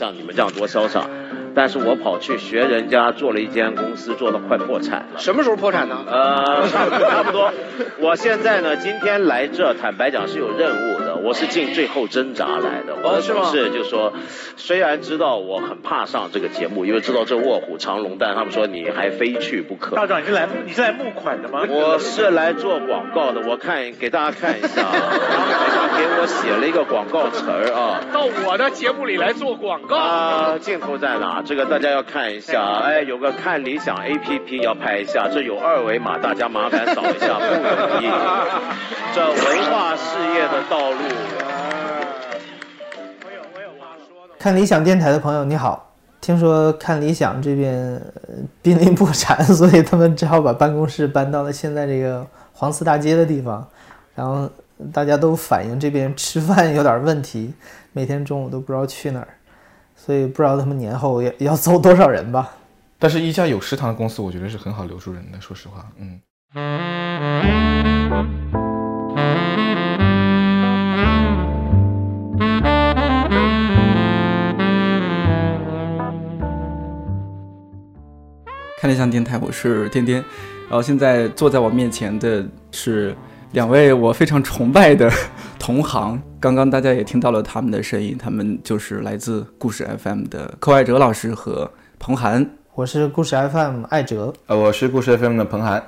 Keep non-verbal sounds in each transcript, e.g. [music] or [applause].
像你们这样多潇洒。但是我跑去学人家做了一间公司，做到快破产了。什么时候破产呢？呃，差不多。我现在呢，今天来这，坦白讲是有任务的。我是进最后挣扎来的。我的同事就说，虽然知道我很怕上这个节目，因为知道这卧虎藏龙，但他们说你还非去不可。道长，你是来你是来募款的吗？我是来做广告的。我看给大家看一下，他们好像给我写了一个广告词儿啊。到我的节目里来做广告啊？镜头在哪？这个大家要看一下，哎，有个看理想 A P P 要拍一下，这有二维码，大家麻烦扫一下，不容易。[laughs] 这文化事业的道路。看理想电台的朋友你好，听说看理想这边濒临破产，所以他们只好把办公室搬到了现在这个黄寺大街的地方，然后大家都反映这边吃饭有点问题，每天中午都不知道去哪儿。所以不知道他们年后要要走多少人吧。但是，一家有食堂的公司，我觉得是很好留住人的。说实话，嗯。看理想电台，我是颠颠，然后现在坐在我面前的是。两位我非常崇拜的同行，刚刚大家也听到了他们的声音，他们就是来自故事 FM 的寇爱哲老师和彭涵。我是故事 FM 爱哲，呃，我是故事 FM 的彭涵。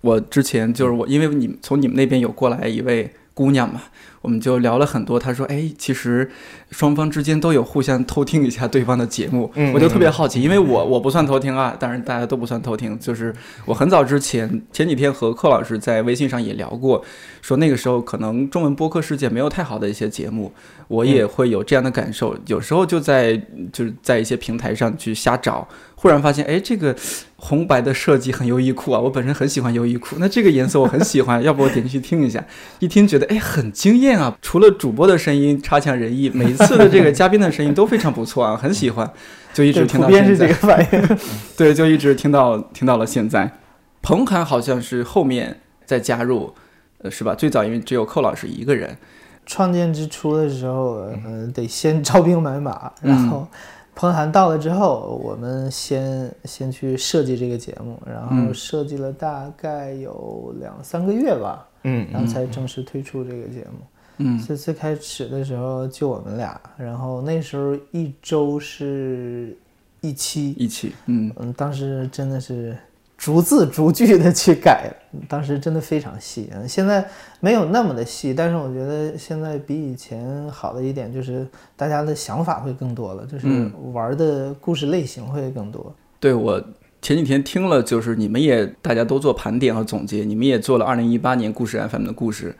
我之前就是我，因为你从你们那边有过来一位姑娘嘛。我们就聊了很多，他说：“哎，其实双方之间都有互相偷听一下对方的节目。”我就特别好奇，因为我我不算偷听啊，当然大家都不算偷听。就是我很早之前前几天和寇老师在微信上也聊过，说那个时候可能中文播客世界没有太好的一些节目，我也会有这样的感受。有时候就在就是在一些平台上去瞎找，忽然发现，哎，这个红白的设计很优衣库啊，我本身很喜欢优衣库，那这个颜色我很喜欢，要不我点进去听一下，一听觉得哎很惊艳。啊，除了主播的声音差强人意，[laughs] 每一次的这个嘉宾的声音都非常不错啊，很喜欢，[laughs] 就一直听到现在。是这个反应，[laughs] 对，就一直听到听到了现在。彭涵好像是后面再加入，呃，是吧？最早因为只有寇老师一个人。创建之初的时候，嗯，得先招兵买马，然后彭涵到了之后，我们先先去设计这个节目，然后设计了大概有两三个月吧，嗯，然后才正式推出这个节目。嗯，最最开始的时候就我们俩，然后那时候一周是一期，一期，嗯嗯，当时真的是逐字逐句的去改，当时真的非常细。嗯，现在没有那么的细，但是我觉得现在比以前好的一点就是大家的想法会更多了，就是玩的故事类型会更多。对我前几天听了，就是你们也大家都做盘点和总结，你们也做了二零一八年故事 FM 的故事。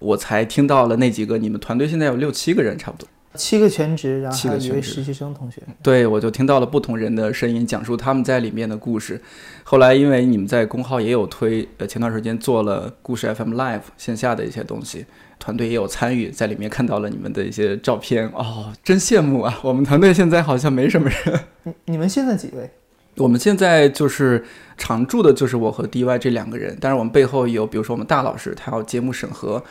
我才听到了那几个，你们团队现在有六七个人，差不多七个全职，然后还有一位实习生同学。对，我就听到了不同人的声音，讲述他们在里面的故事。后来因为你们在公号也有推，呃，前段时间做了故事 FM Live 线下的一些东西，团队也有参与，在里面看到了你们的一些照片。哦，真羡慕啊！我们团队现在好像没什么人。你你们现在几位？我们现在就是常驻的，就是我和 DY 这两个人。但是我们背后有，比如说我们大老师，他要节目审核，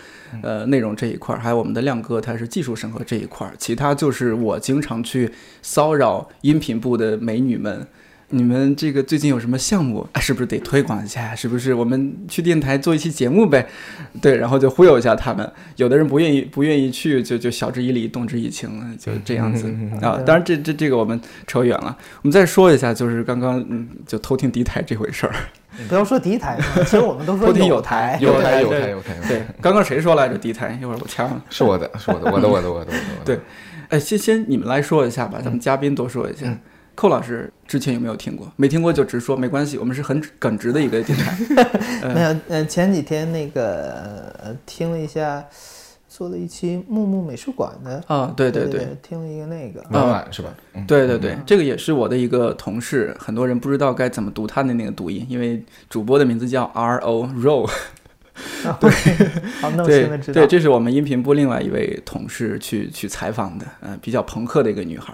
呃，内容这一块儿；还有我们的亮哥，他是技术审核这一块儿。其他就是我经常去骚扰音频部的美女们。你们这个最近有什么项目啊？是不是得推广一下？是不是我们去电台做一期节目呗？对，然后就忽悠一下他们。有的人不愿意，不愿意去，就就晓之以理，动之以情，就这样子啊。当然，这这这个我们扯远了。我们再说一下，就是刚刚嗯，就偷听敌台这回事儿。不要说敌台，其实我们都说偷听有台，有台，有台，有台。对，刚刚谁说来着？敌台，一会儿我掐了。是我的，是我的，我的，我的，我的，我的。对，哎，先先你们来说一下吧，咱们嘉宾多说一下。寇老师之前有没有听过？没听过就直说，没关系。我们是很耿直的一个电台。[laughs] 没有，嗯，前几天那个听了一下，做了一期木木美术馆的啊，对对对，听了一个那个是吧？对对对，这个也是我的一个同事，很多人不知道该怎么读他的那个读音，因为主播的名字叫 R O Row。对，[laughs] 好，对对，这是我们音频部另外一位同事去去采访的，呃，比较朋克的一个女孩。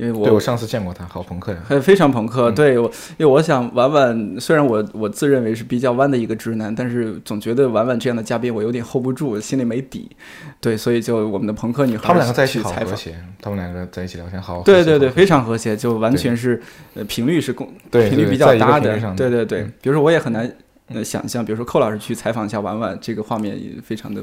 因为我对我上次见过他，好朋克呀。呃，非常朋克。对我，因为我想婉婉，虽然我我自认为是比较弯的一个直男，但是总觉得婉婉这样的嘉宾我有点 hold 不住，心里没底。对，所以就我们的朋克女孩，他们两个在一起好。和谐，他们两个在一起聊天好。对对对，非常和谐，就完全是呃频率是共对频率比较搭的。对对对，比如说我也很难。呃，想象，比如说寇老师去采访一下婉婉，这个画面也非常的，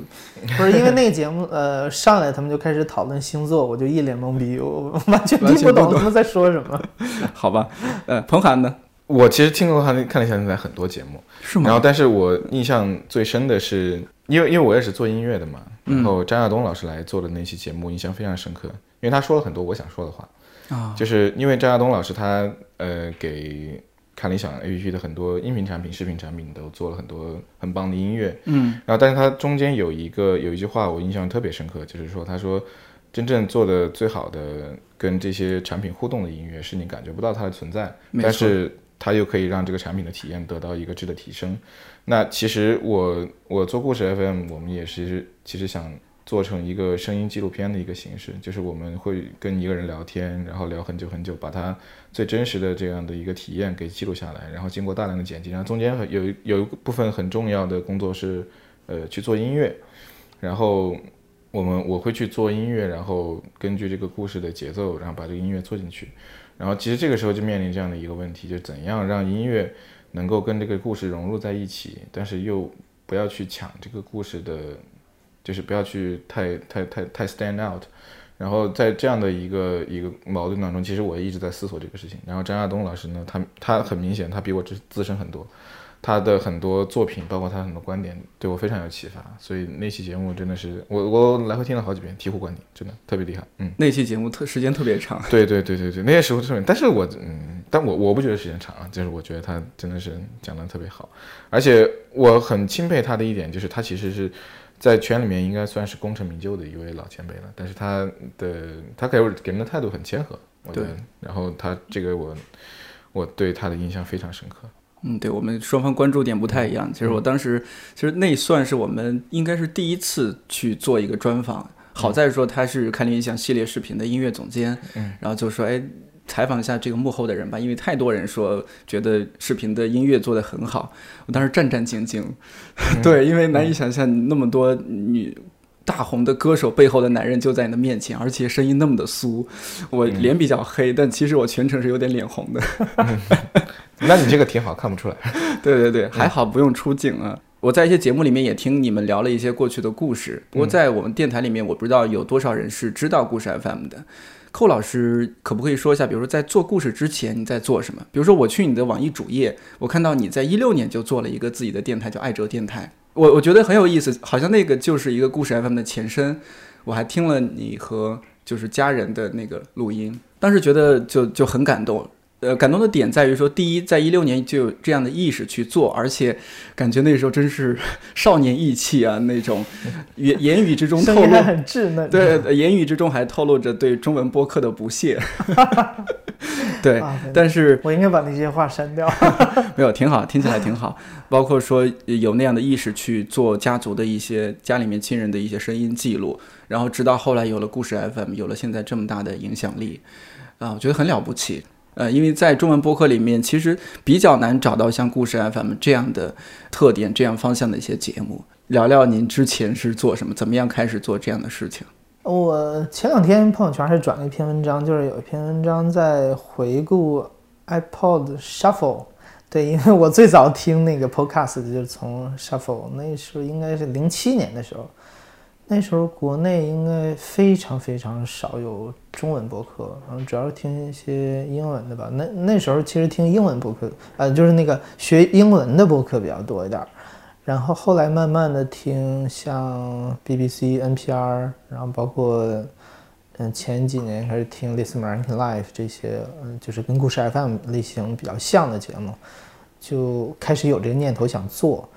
不是因为那个节目，呃，上来他们就开始讨论星座，我就一脸懵逼，我完全听不懂他们在说什么。[laughs] 好吧，呃，彭涵呢？我其实听过他看了一下现在很多节目，是吗？然后，但是我印象最深的是，因为因为我也是做音乐的嘛，然后张亚东老师来做的那期节目，印象非常深刻，因为他说了很多我想说的话啊，就是因为张亚东老师他呃给。看理想 APP 的很多音频产品、视频产品都做了很多很棒的音乐，嗯，然后但是它中间有一个有一句话我印象特别深刻，就是说他说真正做的最好的跟这些产品互动的音乐是你感觉不到它的存在，但是它又可以让这个产品的体验得到一个质的提升。那其实我我做故事 FM，我们也是其实想。做成一个声音纪录片的一个形式，就是我们会跟一个人聊天，然后聊很久很久，把他最真实的这样的一个体验给记录下来，然后经过大量的剪辑，然后中间有有一部分很重要的工作是，呃，去做音乐，然后我们我会去做音乐，然后根据这个故事的节奏，然后把这个音乐做进去，然后其实这个时候就面临这样的一个问题，就怎样让音乐能够跟这个故事融入在一起，但是又不要去抢这个故事的。就是不要去太太太太 stand out，然后在这样的一个一个矛盾当中，其实我一直在思索这个事情。然后张亚东老师呢，他他很明显，他比我资资深很多，他的很多作品，包括他很多观点，对我非常有启发。所以那期节目真的是我我来回听了好几遍，醍醐灌顶，真的特别厉害。嗯，那期节目特时间特别长。对对对对对，那些时候特别，但是我嗯，但我我不觉得时间长啊，就是我觉得他真的是讲的特别好，而且我很钦佩他的一点就是他其实是。在圈里面应该算是功成名就的一位老前辈了，但是他的他给我给人的态度很谦和，对，然后他这个我我对他的印象非常深刻。嗯，对我们双方关注点不太一样。其实我当时其实那算是我们应该是第一次去做一个专访，好在说他是看理想系列视频的音乐总监，嗯，然后就说哎。采访一下这个幕后的人吧，因为太多人说觉得视频的音乐做得很好，我当时战战兢兢。[laughs] 对，因为难以想象那么多女大红的歌手背后的男人就在你的面前，而且声音那么的酥。我脸比较黑，但其实我全程是有点脸红的。[laughs] 那你这个挺好看不出来。[laughs] 对对对，还好不用出镜啊。我在一些节目里面也听你们聊了一些过去的故事，不过在我们电台里面，我不知道有多少人是知道故事 FM 的。寇老师，可不可以说一下，比如说在做故事之前你在做什么？比如说我去你的网易主页，我看到你在一六年就做了一个自己的电台，叫爱哲电台。我我觉得很有意思，好像那个就是一个故事 FM 的前身。我还听了你和就是家人的那个录音，当时觉得就就很感动。呃，感动的点在于说，第一，在一六年就有这样的意识去做，而且感觉那时候真是 [laughs] 少年意气啊，那种言言语之中透露很稚嫩，对，言语之中还透露着对中文播客的不屑。[laughs] 对，但是我应该把那些话删掉。[laughs] 没有，挺好，听起来挺好。包括说有那样的意识去做家族的一些家里面亲人的一些声音记录，然后直到后来有了故事 FM，有了现在这么大的影响力，啊，我觉得很了不起。呃，因为在中文播客里面，其实比较难找到像故事 FM 这样的特点、这样方向的一些节目。聊聊您之前是做什么，怎么样开始做这样的事情？我前两天朋友圈还转了一篇文章，就是有一篇文章在回顾 iPod Shuffle。对，因为我最早听那个 Podcast 就是从 Shuffle，那时候应该是零七年的时候。那时候国内应该非常非常少有中文播客，然后主要是听一些英文的吧。那那时候其实听英文播客，呃，就是那个学英文的播客比较多一点。然后后来慢慢的听像 BBC、NPR，然后包括嗯前几年开始听 Listen American Life 这些，嗯，就是跟故事 FM 类型比较像的节目，就开始有这个念头想做。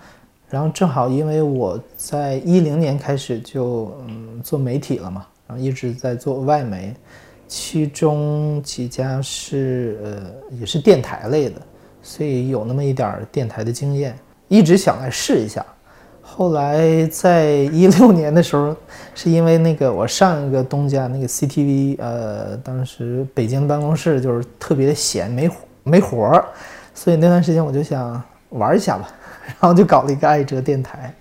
然后正好因为我在一零年开始就嗯做媒体了嘛，然后一直在做外媒，其中几家是呃也是电台类的，所以有那么一点儿电台的经验，一直想来试一下。后来在一六年的时候，是因为那个我上一个东家那个 CTV，呃，当时北京办公室就是特别闲，没没活儿，所以那段时间我就想玩一下吧，然后就搞了一个爱哲电台，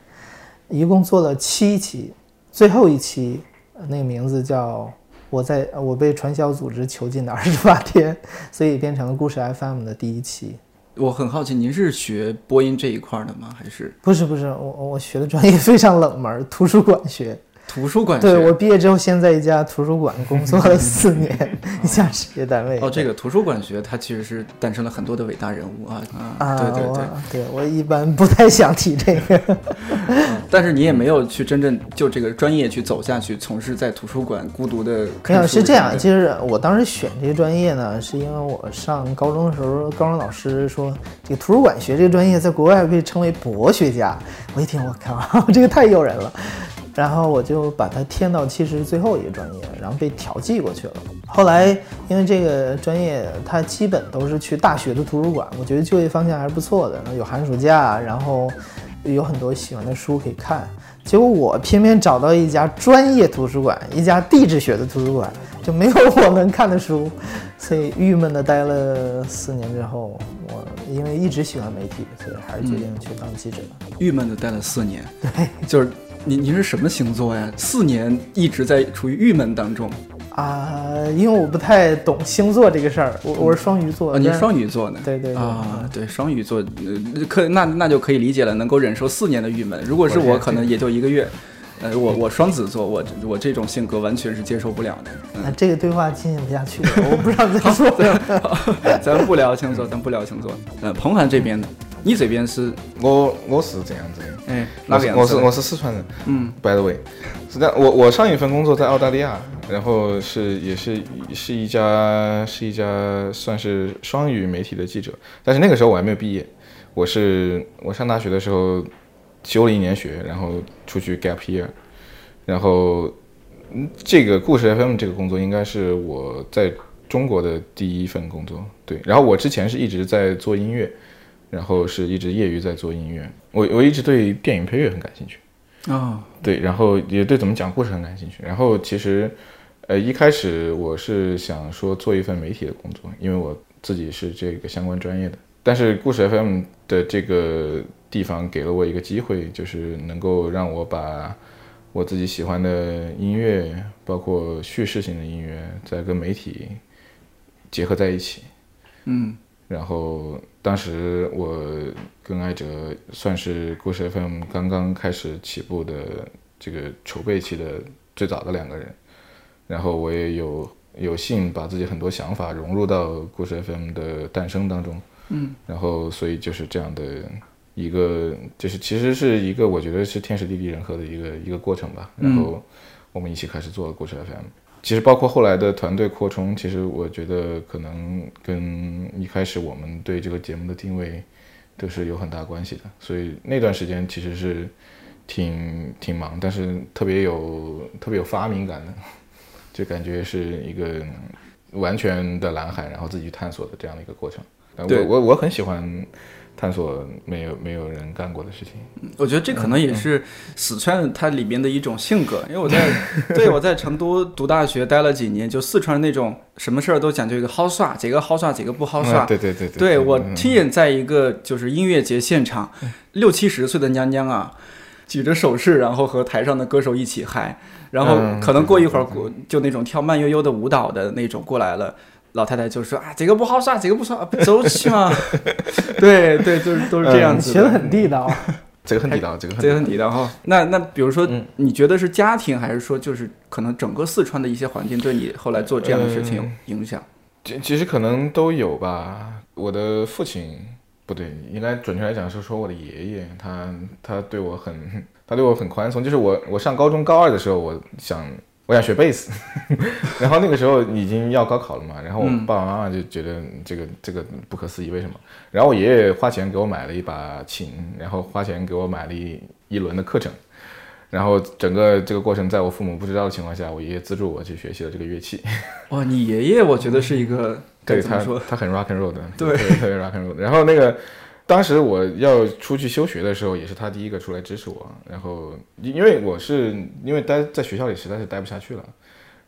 一共做了七期，最后一期那个名字叫我在我被传销组织囚禁的二十八天，所以变成了故事 FM 的第一期。我很好奇，您是学播音这一块的吗？还是不是不是，我我学的专业非常冷门，图书馆学。图书馆对我毕业之后，先在一家图书馆工作了四年，[laughs] 一家事业单位。哦，这个图书馆学它其实是诞生了很多的伟大人物啊啊！对对对，对我一般不太想提这个。[laughs] 但是你也没有去真正就这个专业去走下去，从事在图书馆孤独的。没有是这样，其实我当时选这个专业呢，是因为我上高中的时候，高中老师说这个图书馆学这个专业在国外被称为博学家。我一听，我靠，[laughs] 这个太诱人了。然后我就把它填到其实最后一个专业，然后被调剂过去了。后来因为这个专业它基本都是去大学的图书馆，我觉得就业方向还是不错的，有寒暑假，然后有很多喜欢的书可以看。结果我偏偏找到一家专业图书馆，一家地质学的图书馆，就没有我能看的书，所以郁闷的待了四年之后，我因为一直喜欢媒体，所以还是决定去当记者。郁闷的待了四年，[laughs] [laughs] 对，就是。您您是什么星座呀？四年一直在处于郁闷当中啊，因为我不太懂星座这个事儿。我我是双鱼座啊，您双鱼座呢？对对啊，对双鱼座，可那那就可以理解了，能够忍受四年的郁闷。如果是我，可能也就一个月。呃，我我双子座，我我这种性格完全是接受不了的。那这个对话进行不下去了，我不知道怎么说。[laughs] 咱不聊星座，咱不聊星座。呃，彭涵这边呢？你这边是，我我是这样子的，哎，哪个样子？我是我是四川人，嗯，by the way，是这样。我我上一份工作在澳大利亚，然后是也是是一家是一家算是双语媒体的记者，但是那个时候我还没有毕业，我是我上大学的时候休了一年学，然后出去 gap year，然后这个故事 FM 这个工作应该是我在中国的第一份工作，对，然后我之前是一直在做音乐。然后是一直业余在做音乐，我我一直对电影配乐很感兴趣，啊，对，然后也对怎么讲故事很感兴趣。然后其实，呃，一开始我是想说做一份媒体的工作，因为我自己是这个相关专业的。但是故事 FM 的这个地方给了我一个机会，就是能够让我把我自己喜欢的音乐，包括叙事性的音乐，再跟媒体结合在一起，嗯。然后当时我跟艾哲算是故事 FM 刚刚开始起步的这个筹备期的最早的两个人，然后我也有有幸把自己很多想法融入到故事 FM 的诞生当中，嗯，然后所以就是这样的一个，就是其实是一个我觉得是天时地利人和的一个一个过程吧，然后我们一起开始做故事 FM。其实包括后来的团队扩充，其实我觉得可能跟一开始我们对这个节目的定位都是有很大关系的。所以那段时间其实是挺挺忙，但是特别有特别有发明感的，就感觉是一个完全的蓝海，然后自己去探索的这样的一个过程。我我我很喜欢。探索没有没有人干过的事情，我觉得这可能也是四川它里边的一种性格。因为我在 [laughs] 对我在成都读大学待了几年，就四川那种什么事儿都讲究一个好耍，几个好耍，几个不好耍。对对对对，我亲眼在一个就是音乐节现场，六七十岁的娘娘啊，举着手势，然后和台上的歌手一起嗨，然后可能过一会儿过就那种跳慢悠悠的舞蹈的那种过来了。老太太就说啊，这个不好耍，这个不耍，不走起嘛。[laughs] 对对，就是都是这样子。学的很地道，这个很地道，这个这个很地道哈。那那比如说，你觉得是家庭，还是说就是可能整个四川的一些环境对你后来做这样的事情有影响？其其实可能都有吧。我的父亲不对，应该准确来讲是说我的爷爷，他他对我很，他对我很宽松。就是我我上高中高二的时候，我想。我想学贝斯，[laughs] 然后那个时候已经要高考了嘛，然后我爸爸妈妈就觉得这个这个不可思议，为什么？然后我爷爷花钱给我买了一把琴，然后花钱给我买了一一轮的课程，然后整个这个过程在我父母不知道的情况下，我爷爷资助我去学习了这个乐器。哇，你爷爷我觉得是一个，[laughs] 对他说他很 rock and roll 的，对，特别 rock and roll 的。然后那个当时我要出去休学的时候，也是他第一个出来支持我。然后因为我是因为待在学校里实在是待不下去了，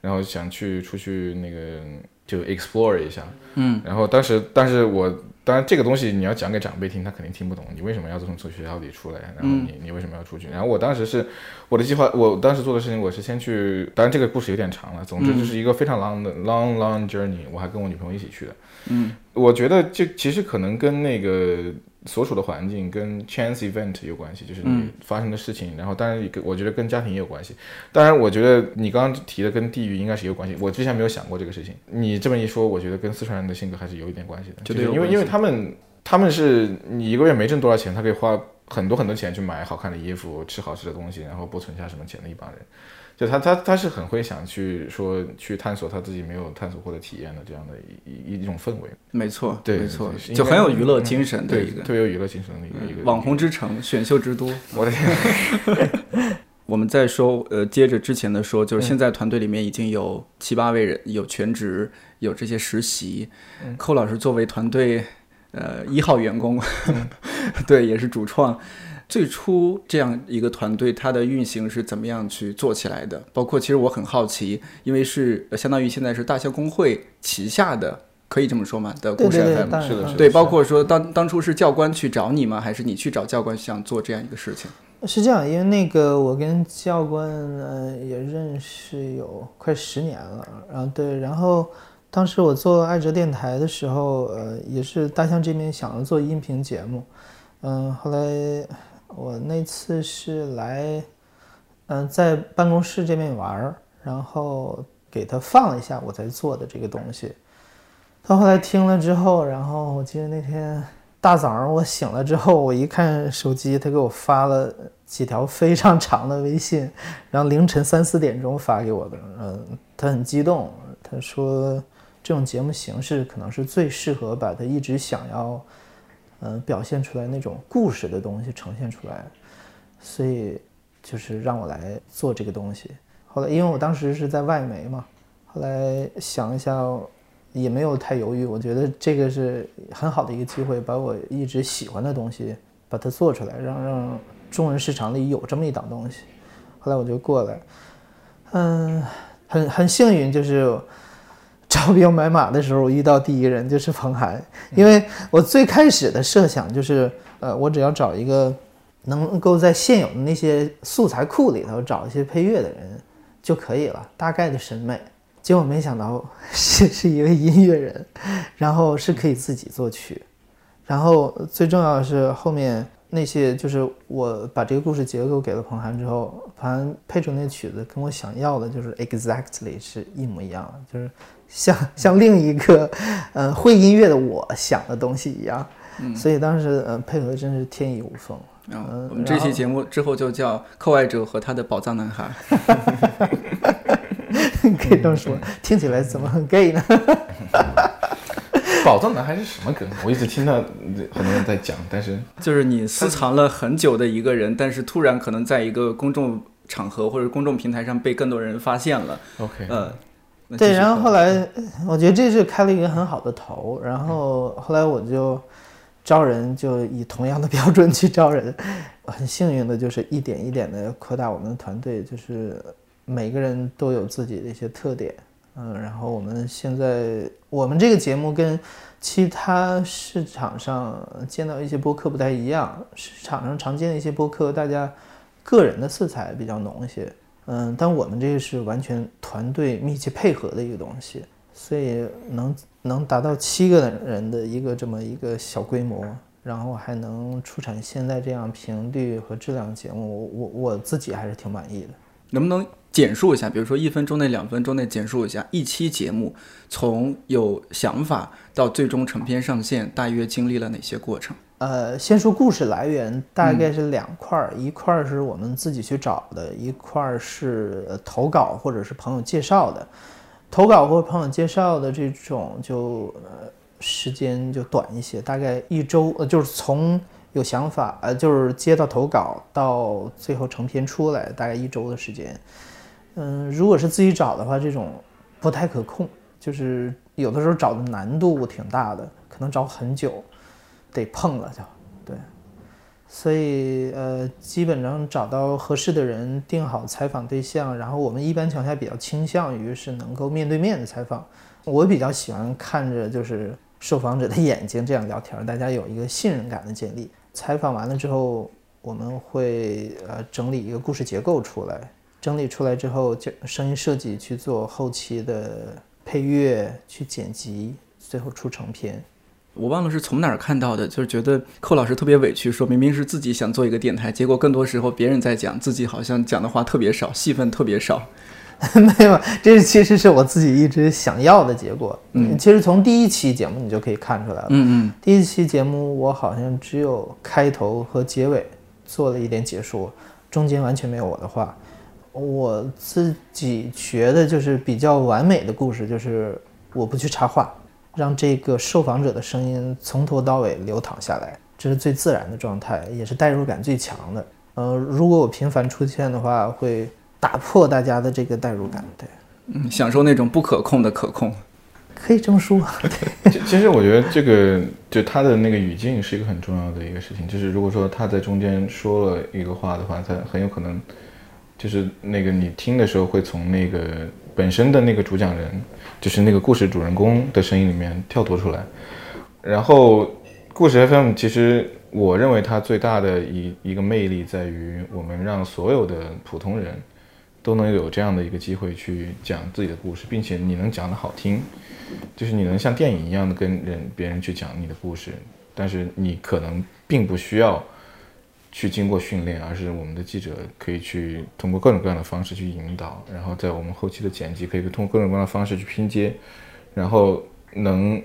然后想去出去那个就 explore 一下。嗯，然后当时，但是我。当然，这个东西你要讲给长辈听，他肯定听不懂。你为什么要从从学校里出来？然后你你为什么要出去？然后我当时是我的计划，我当时做的事情，我是先去。当然，这个故事有点长了。总之，就是一个非常 long 的 long long journey。我还跟我女朋友一起去的。嗯，我觉得这其实可能跟那个。所处的环境跟 chance event 有关系，就是你发生的事情。然后当然也跟我觉得跟家庭也有关系。当然，我觉得你刚刚提的跟地域应该是有关系。我之前没有想过这个事情。你这么一说，我觉得跟四川人的性格还是有一点关系的。就是因为因为他们他们是你一个月没挣多少钱，他可以花很多很多钱去买好看的衣服、吃好吃的东西，然后不存下什么钱的一帮人。就他他他是很会想去说去探索他自己没有探索过的体验的这样的一一一种氛围，没错，对，没错，就很有娱乐精神的一个，特别有娱乐精神的一个一个网红之城，选秀之都。[laughs] 我的天！我们再说，呃，接着之前的说，就是现在团队里面已经有七八位人，有全职，有这些实习。寇老师作为团队呃一号员工，[laughs] 对，也是主创。最初这样一个团队，它的运行是怎么样去做起来的？包括其实我很好奇，因为是相当于现在是大象公会旗下的，可以这么说吗？的故事 FM 是的，是的。对，包括说当当初是教官去找你吗？还是你去找教官想做这样一个事情？是这样，因为那个我跟教官呃也认识有快十年了，然后对，然后当时我做爱哲电台的时候，呃也是大象这边想要做音频节目，嗯，后来。我那次是来，嗯，在办公室这边玩儿，然后给他放了一下我在做的这个东西。他后来听了之后，然后我记得那天大早上我醒了之后，我一看手机，他给我发了几条非常长的微信，然后凌晨三四点钟发给我的。嗯，他很激动，他说这种节目形式可能是最适合把他一直想要。嗯，表现出来那种故事的东西呈现出来，所以就是让我来做这个东西。后来，因为我当时是在外媒嘛，后来想一下，也没有太犹豫，我觉得这个是很好的一个机会，把我一直喜欢的东西把它做出来，让让中文市场里有这么一档东西。后来我就过来，嗯，很很幸运，就是。招兵买马的时候，我遇到第一人就是彭涵，因为我最开始的设想就是，呃，我只要找一个能够在现有的那些素材库里头找一些配乐的人就可以了，大概的审美。结果没想到是是一位音乐人，然后是可以自己作曲，然后最重要的是后面那些就是我把这个故事结构给了彭涵之后，彭涵配出那曲子跟我想要的就是 exactly 是一模一样的，就是。像 [laughs] 像另一个，呃，会音乐的我想的东西一样，所以当时呃配合真是天衣无缝。嗯，我们这期节目之后就叫《课外者和他的宝藏男孩》。[laughs] 可以这么说，听起来怎么很 gay 呢？[laughs] 宝藏男孩是什么梗？我一直听到很多人在讲，但是就是你私藏了很久的一个人，但是突然可能在一个公众场合或者公众平台上被更多人发现了。OK，呃。对，然后后来我觉得这是开了一个很好的头，然后后来我就招人，就以同样的标准去招人，很幸运的就是一点一点的扩大我们的团队，就是每个人都有自己的一些特点，嗯，然后我们现在我们这个节目跟其他市场上见到一些播客不太一样，市场上常见的一些播客，大家个人的色彩比较浓一些。嗯，但我们这个是完全团队密切配合的一个东西，所以能能达到七个人的一个这么一个小规模，然后还能出产现在这样频率和质量节目，我我我自己还是挺满意的。能不能简述一下，比如说一分钟内、两分钟内简述一下一期节目从有想法到最终成片上线，大约经历了哪些过程？呃，先说故事来源，大概是两块儿，一块儿是我们自己去找的，一块儿是投稿或者是朋友介绍的。投稿或朋友介绍的这种就呃时间就短一些，大概一周，呃就是从有想法，呃就是接到投稿到最后成片出来，大概一周的时间。嗯，如果是自己找的话，这种不太可控，就是有的时候找的难度挺大的，可能找很久。得碰了就，对，所以呃，基本上找到合适的人，定好采访对象，然后我们一般情况下比较倾向于是能够面对面的采访。我比较喜欢看着就是受访者的眼睛这样聊天，大家有一个信任感的建立。采访完了之后，我们会呃整理一个故事结构出来，整理出来之后，就声音设计去做后期的配乐，去剪辑，最后出成片。我忘了是从哪儿看到的，就是觉得寇老师特别委屈，说明明是自己想做一个电台，结果更多时候别人在讲，自己好像讲的话特别少，戏份特别少。[laughs] 没有，这是其实是我自己一直想要的结果。嗯，其实从第一期节目你就可以看出来了。嗯嗯，第一期节目我好像只有开头和结尾做了一点解说，中间完全没有我的话。我自己觉得就是比较完美的故事，就是我不去插话。让这个受访者的声音从头到尾流淌下来，这是最自然的状态，也是代入感最强的。呃，如果我频繁出现的话，会打破大家的这个代入感。对，嗯，享受那种不可控的可控，可以这么说。[laughs] 其实我觉得这个就他的那个语境是一个很重要的一个事情，就是如果说他在中间说了一个话的话，他很有可能就是那个你听的时候会从那个本身的那个主讲人。就是那个故事主人公的声音里面跳脱出来，然后故事 FM 其实我认为它最大的一一个魅力在于，我们让所有的普通人都能有这样的一个机会去讲自己的故事，并且你能讲得好听，就是你能像电影一样的跟人别人去讲你的故事，但是你可能并不需要。去经过训练，而是我们的记者可以去通过各种各样的方式去引导，然后在我们后期的剪辑可以通过各种各样的方式去拼接，然后能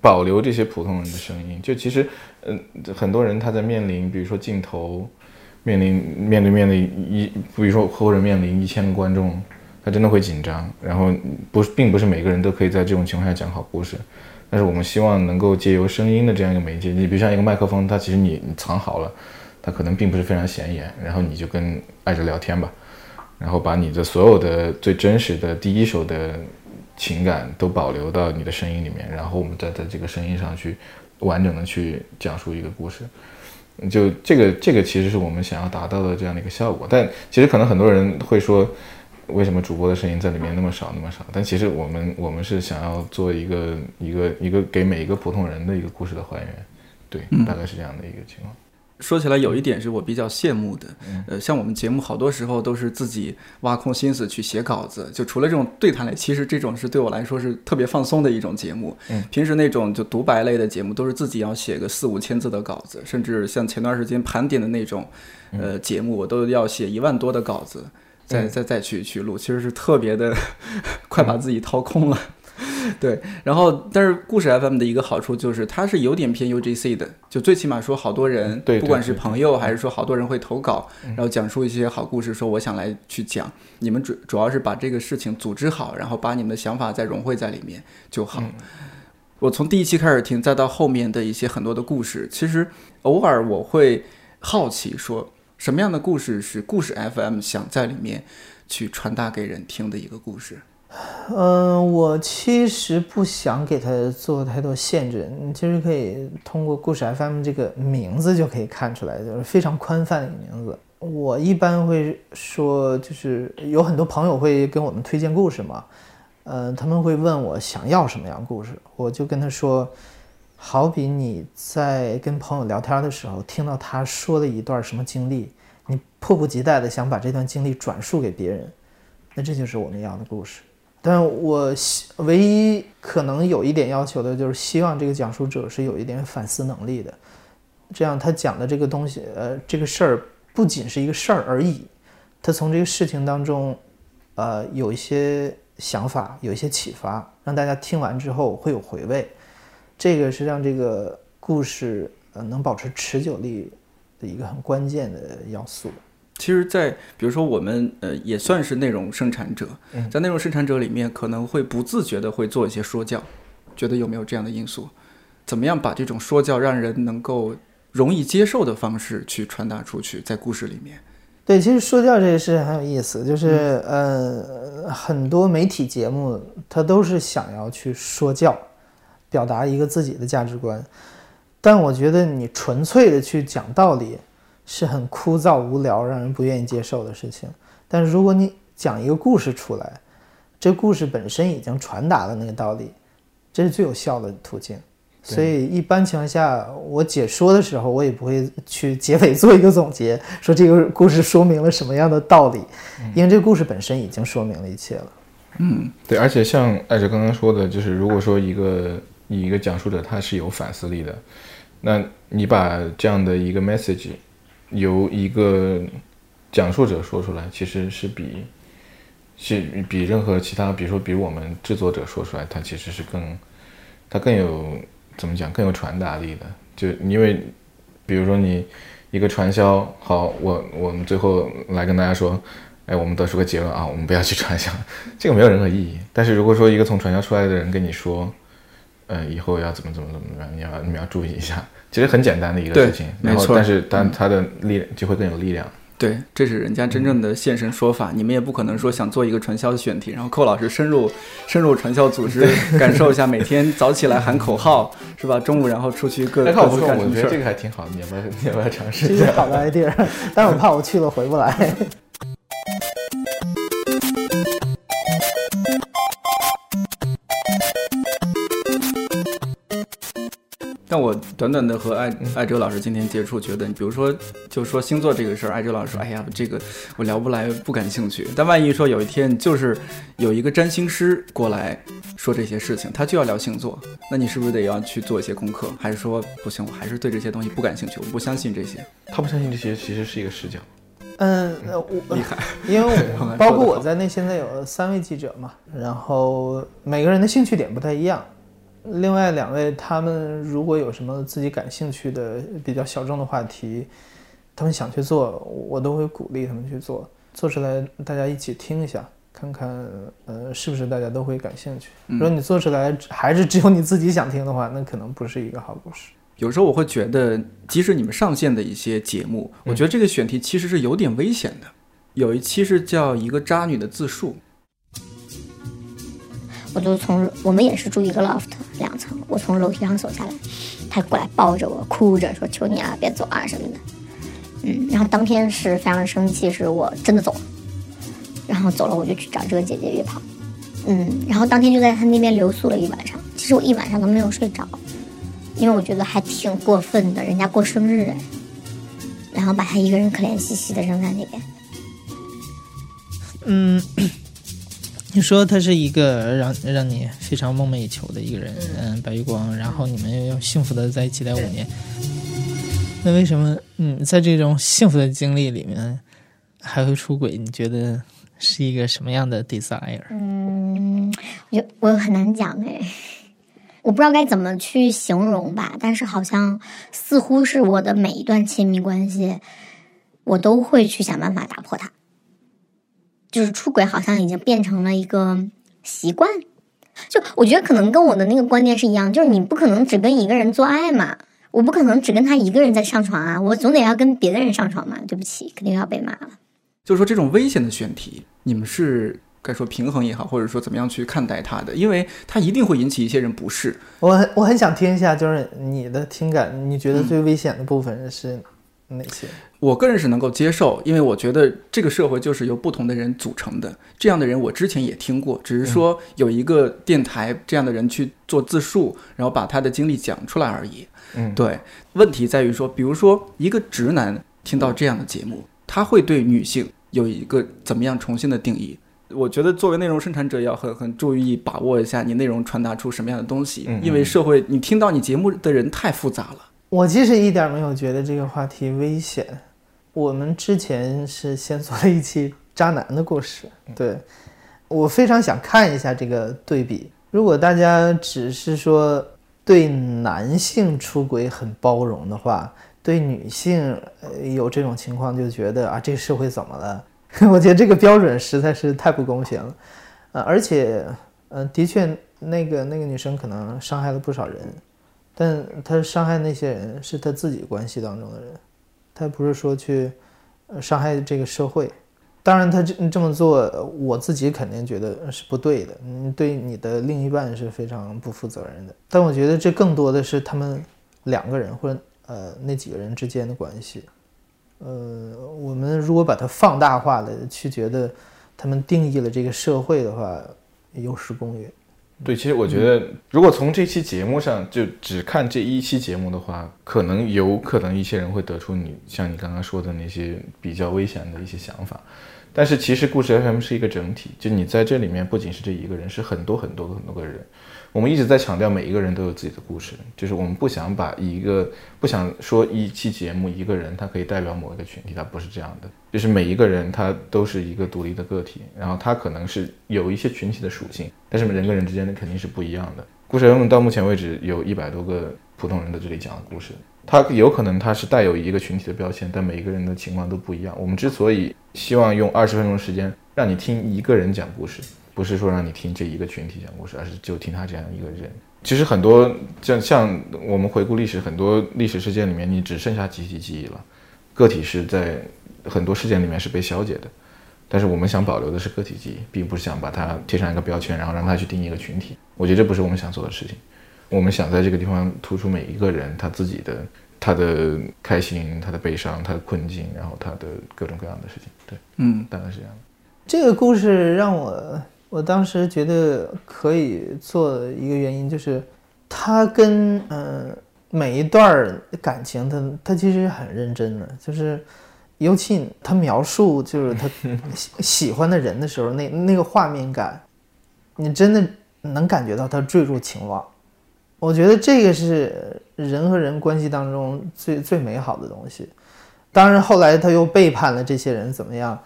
保留这些普通人的声音。就其实，嗯，很多人他在面临，比如说镜头，面临面对面的一，比如说或者面临一千个观众，他真的会紧张。然后不，并不是每个人都可以在这种情况下讲好故事，但是我们希望能够借由声音的这样一个媒介，你比如像一个麦克风，它其实你你藏好了。它可能并不是非常显眼，然后你就跟爱着聊天吧，然后把你的所有的最真实的第一手的情感都保留到你的声音里面，然后我们再在这个声音上去完整的去讲述一个故事，就这个这个其实是我们想要达到的这样的一个效果。但其实可能很多人会说，为什么主播的声音在里面那么少那么少？但其实我们我们是想要做一个一个一个给每一个普通人的一个故事的还原，对，大概是这样的一个情况。说起来有一点是我比较羡慕的，呃，像我们节目好多时候都是自己挖空心思去写稿子，就除了这种对谈类，其实这种是对我来说是特别放松的一种节目。嗯，平时那种就独白类的节目都是自己要写个四五千字的稿子，甚至像前段时间盘点的那种，呃，节目我都要写一万多的稿子，再再再去去录，其实是特别的 [laughs] 快把自己掏空了。[laughs] 对，然后但是故事 FM 的一个好处就是它是有点偏 UGC 的，就最起码说好多人，不管是朋友还是说好多人会投稿，然后讲述一些好故事，说我想来去讲，你们主主要是把这个事情组织好，然后把你们的想法再融汇在里面就好。我从第一期开始听，再到后面的一些很多的故事，其实偶尔我会好奇说，什么样的故事是故事 FM 想在里面去传达给人听的一个故事。嗯，我其实不想给他做太多限制。你其实可以通过故事 FM 这个名字就可以看出来，就是非常宽泛的一个名字。我一般会说，就是有很多朋友会跟我们推荐故事嘛，呃，他们会问我想要什么样的故事，我就跟他说，好比你在跟朋友聊天的时候，听到他说了一段什么经历，你迫不及待的想把这段经历转述给别人，那这就是我们要的故事。但我唯一可能有一点要求的就是希望这个讲述者是有一点反思能力的，这样他讲的这个东西，呃，这个事儿不仅是一个事儿而已，他从这个事情当中，呃，有一些想法，有一些启发，让大家听完之后会有回味，这个是让这个故事呃能保持持久力的一个很关键的要素。其实，在比如说我们呃也算是内容生产者，在内容生产者里面，可能会不自觉的会做一些说教，觉得有没有这样的因素？怎么样把这种说教让人能够容易接受的方式去传达出去，在故事里面？对，其实说教这个事很有意思，就是呃很多媒体节目它都是想要去说教，表达一个自己的价值观。但我觉得你纯粹的去讲道理，是很枯燥无聊、让人不愿意接受的事情。但是如果你讲一个故事出来，这故事本身已经传达了那个道理，这是最有效的途径。所以一般情况下，我解说的时候，我也不会去结尾做一个总结，说这个故事说明了什么样的道理，因为这个故事本身已经说明了一切了。嗯，对，而且像艾哲刚刚说的，就是如果说一个一个讲述者他是有反思力的，那你把这样的一个 message 由一个讲述者说出来，其实是比是比任何其他，比如说比如我们制作者说出来，它其实是更它更有怎么讲更有传达力的。就因为比如说你一个传销，好，我我们最后来跟大家说。哎，我们得出个结论啊，我们不要去传销，这个没有任何意义。但是如果说一个从传销出来的人跟你说，呃，以后要怎么怎么怎么样，你要你要注意一下，其实很简单的一个事情，没错。但是但他的力就会更有力量。对，这是人家真正的现身说法。你们也不可能说想做一个传销的选题，然后寇老师深入深入传销组织，[laughs] 感受一下每天早起来喊口号是吧？中午然后出去各各自干什么事我觉得这个还挺好，你要不要你要不要 [laughs] 尝试一下？好的 idea，但是我怕我去了回不来。但我短短的和艾艾哲老师今天接触，觉得你比如说，就说星座这个事儿，艾哲老师说，哎呀，这个我聊不来，不感兴趣。但万一说有一天就是有一个占星师过来说这些事情，他就要聊星座，那你是不是得要去做一些功课？还是说不行，我还是对这些东西不感兴趣，我不相信这些？他不相信这些，其实是一个视角。嗯，我厉害，因为我 [laughs] 包括我在内，现在有三位记者嘛，然后每个人的兴趣点不太一样。另外两位，他们如果有什么自己感兴趣的比较小众的话题，他们想去做，我都会鼓励他们去做，做出来大家一起听一下，看看呃是不是大家都会感兴趣。如果你做出来还是只有你自己想听的话，那可能不是一个好故事。有时候我会觉得，即使你们上线的一些节目，我觉得这个选题其实是有点危险的。有一期是叫一个渣女的自述。我就从我们也是住一个 loft 两层，我从楼梯上走下来，他过来抱着我，哭着说：“求你啊，别走啊什么的。”嗯，然后当天是非常生气，是我真的走了，然后走了我就去找这个姐姐约炮。嗯，然后当天就在他那边留宿了一晚上，其实我一晚上都没有睡着。因为我觉得还挺过分的，人家过生日，然后把他一个人可怜兮兮的扔在那边。嗯，你说他是一个让让你非常梦寐以求的一个人，嗯，白月光，然后你们又幸福的在一起待五年，那为什么嗯在这种幸福的经历里面还会出轨？你觉得是一个什么样的 desire？嗯，我我很难讲哎。我不知道该怎么去形容吧，但是好像似乎是我的每一段亲密关系，我都会去想办法打破它。就是出轨好像已经变成了一个习惯，就我觉得可能跟我的那个观念是一样，就是你不可能只跟一个人做爱嘛，我不可能只跟他一个人在上床啊，我总得要跟别的人上床嘛。对不起，肯定要被骂了。就是说这种危险的选题，你们是？该说平衡也好，或者说怎么样去看待它的，因为它一定会引起一些人不适。我很我很想听一下，就是你的听感，你觉得最危险的部分是哪些？我个人是能够接受，因为我觉得这个社会就是由不同的人组成的。这样的人我之前也听过，只是说有一个电台这样的人去做自述，然后把他的经历讲出来而已。嗯，对。问题在于说，比如说一个直男听到这样的节目，他会对女性有一个怎么样重新的定义？我觉得作为内容生产者，要很很注意把握一下你内容传达出什么样的东西，因为社会你听到你节目的人太复杂了。我其实一点没有觉得这个话题危险。我们之前是先做了一期渣男的故事，对我非常想看一下这个对比。如果大家只是说对男性出轨很包容的话，对女性有这种情况就觉得啊，这个社会怎么了？[laughs] 我觉得这个标准实在是太不公平了，呃，而且，呃，的确，那个那个女生可能伤害了不少人，但他伤害那些人是他自己关系当中的人，他不是说去伤害这个社会。当然，他这这么做，我自己肯定觉得是不对的，你对你的另一半是非常不负责任的。但我觉得这更多的是他们两个人或者呃那几个人之间的关系。呃，我们如果把它放大化了，去觉得他们定义了这个社会的话，有失公允。对，其实我觉得，如果从这期节目上就只看这一期节目的话，可能有可能一些人会得出你像你刚刚说的那些比较危险的一些想法。但是其实故事 FM 是一个整体，就你在这里面不仅是这一个人，是很多很多很多个人。我们一直在强调每一个人都有自己的故事，就是我们不想把一个不想说一期节目一个人他可以代表某一个群体，他不是这样的，就是每一个人他都是一个独立的个体，然后他可能是有一些群体的属性，但是人跟人之间的肯定是不一样的。故事人物到目前为止有一百多个普通人在这里讲的故事，他有可能他是带有一个群体的标签，但每一个人的情况都不一样。我们之所以希望用二十分钟时间让你听一个人讲故事。不是说让你听这一个群体讲故事，而是就听他这样一个人。其实很多像像我们回顾历史，很多历史事件里面，你只剩下集体记忆了，个体是在很多事件里面是被消解的。但是我们想保留的是个体记忆，并不是想把它贴上一个标签，然后让它去定义一个群体。我觉得这不是我们想做的事情。我们想在这个地方突出每一个人他自己的他的开心、他的悲伤、他的困境，然后他的各种各样的事情。对，嗯，大概是这样。这个故事让我。我当时觉得可以做一个原因就是，他跟嗯每一段感情，他他其实很认真的，就是尤其他描述就是他 [laughs] 喜喜欢的人的时候，那那个画面感，你真的能感觉到他坠入情网。我觉得这个是人和人关系当中最最美好的东西。当然后来他又背叛了这些人，怎么样？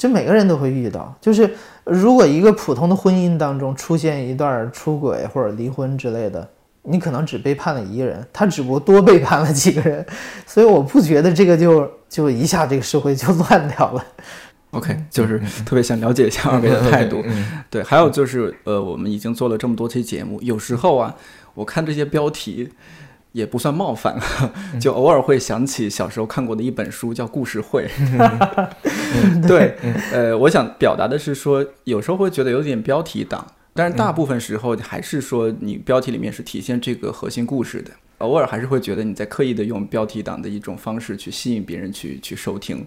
就每个人都会遇到，就是如果一个普通的婚姻当中出现一段出轨或者离婚之类的，你可能只背叛了一个人，他只不过多背叛了几个人，所以我不觉得这个就就一下这个社会就乱掉了。OK，就是特别想了解一下二位的态度。对，还有就是呃，我们已经做了这么多期节目，有时候啊，我看这些标题。也不算冒犯，[laughs] 就偶尔会想起小时候看过的一本书，叫《故事会》。[laughs] [laughs] 对，呃，我想表达的是说，有时候会觉得有点标题党，但是大部分时候还是说你标题里面是体现这个核心故事的。偶尔还是会觉得你在刻意的用标题党的一种方式去吸引别人去去收听，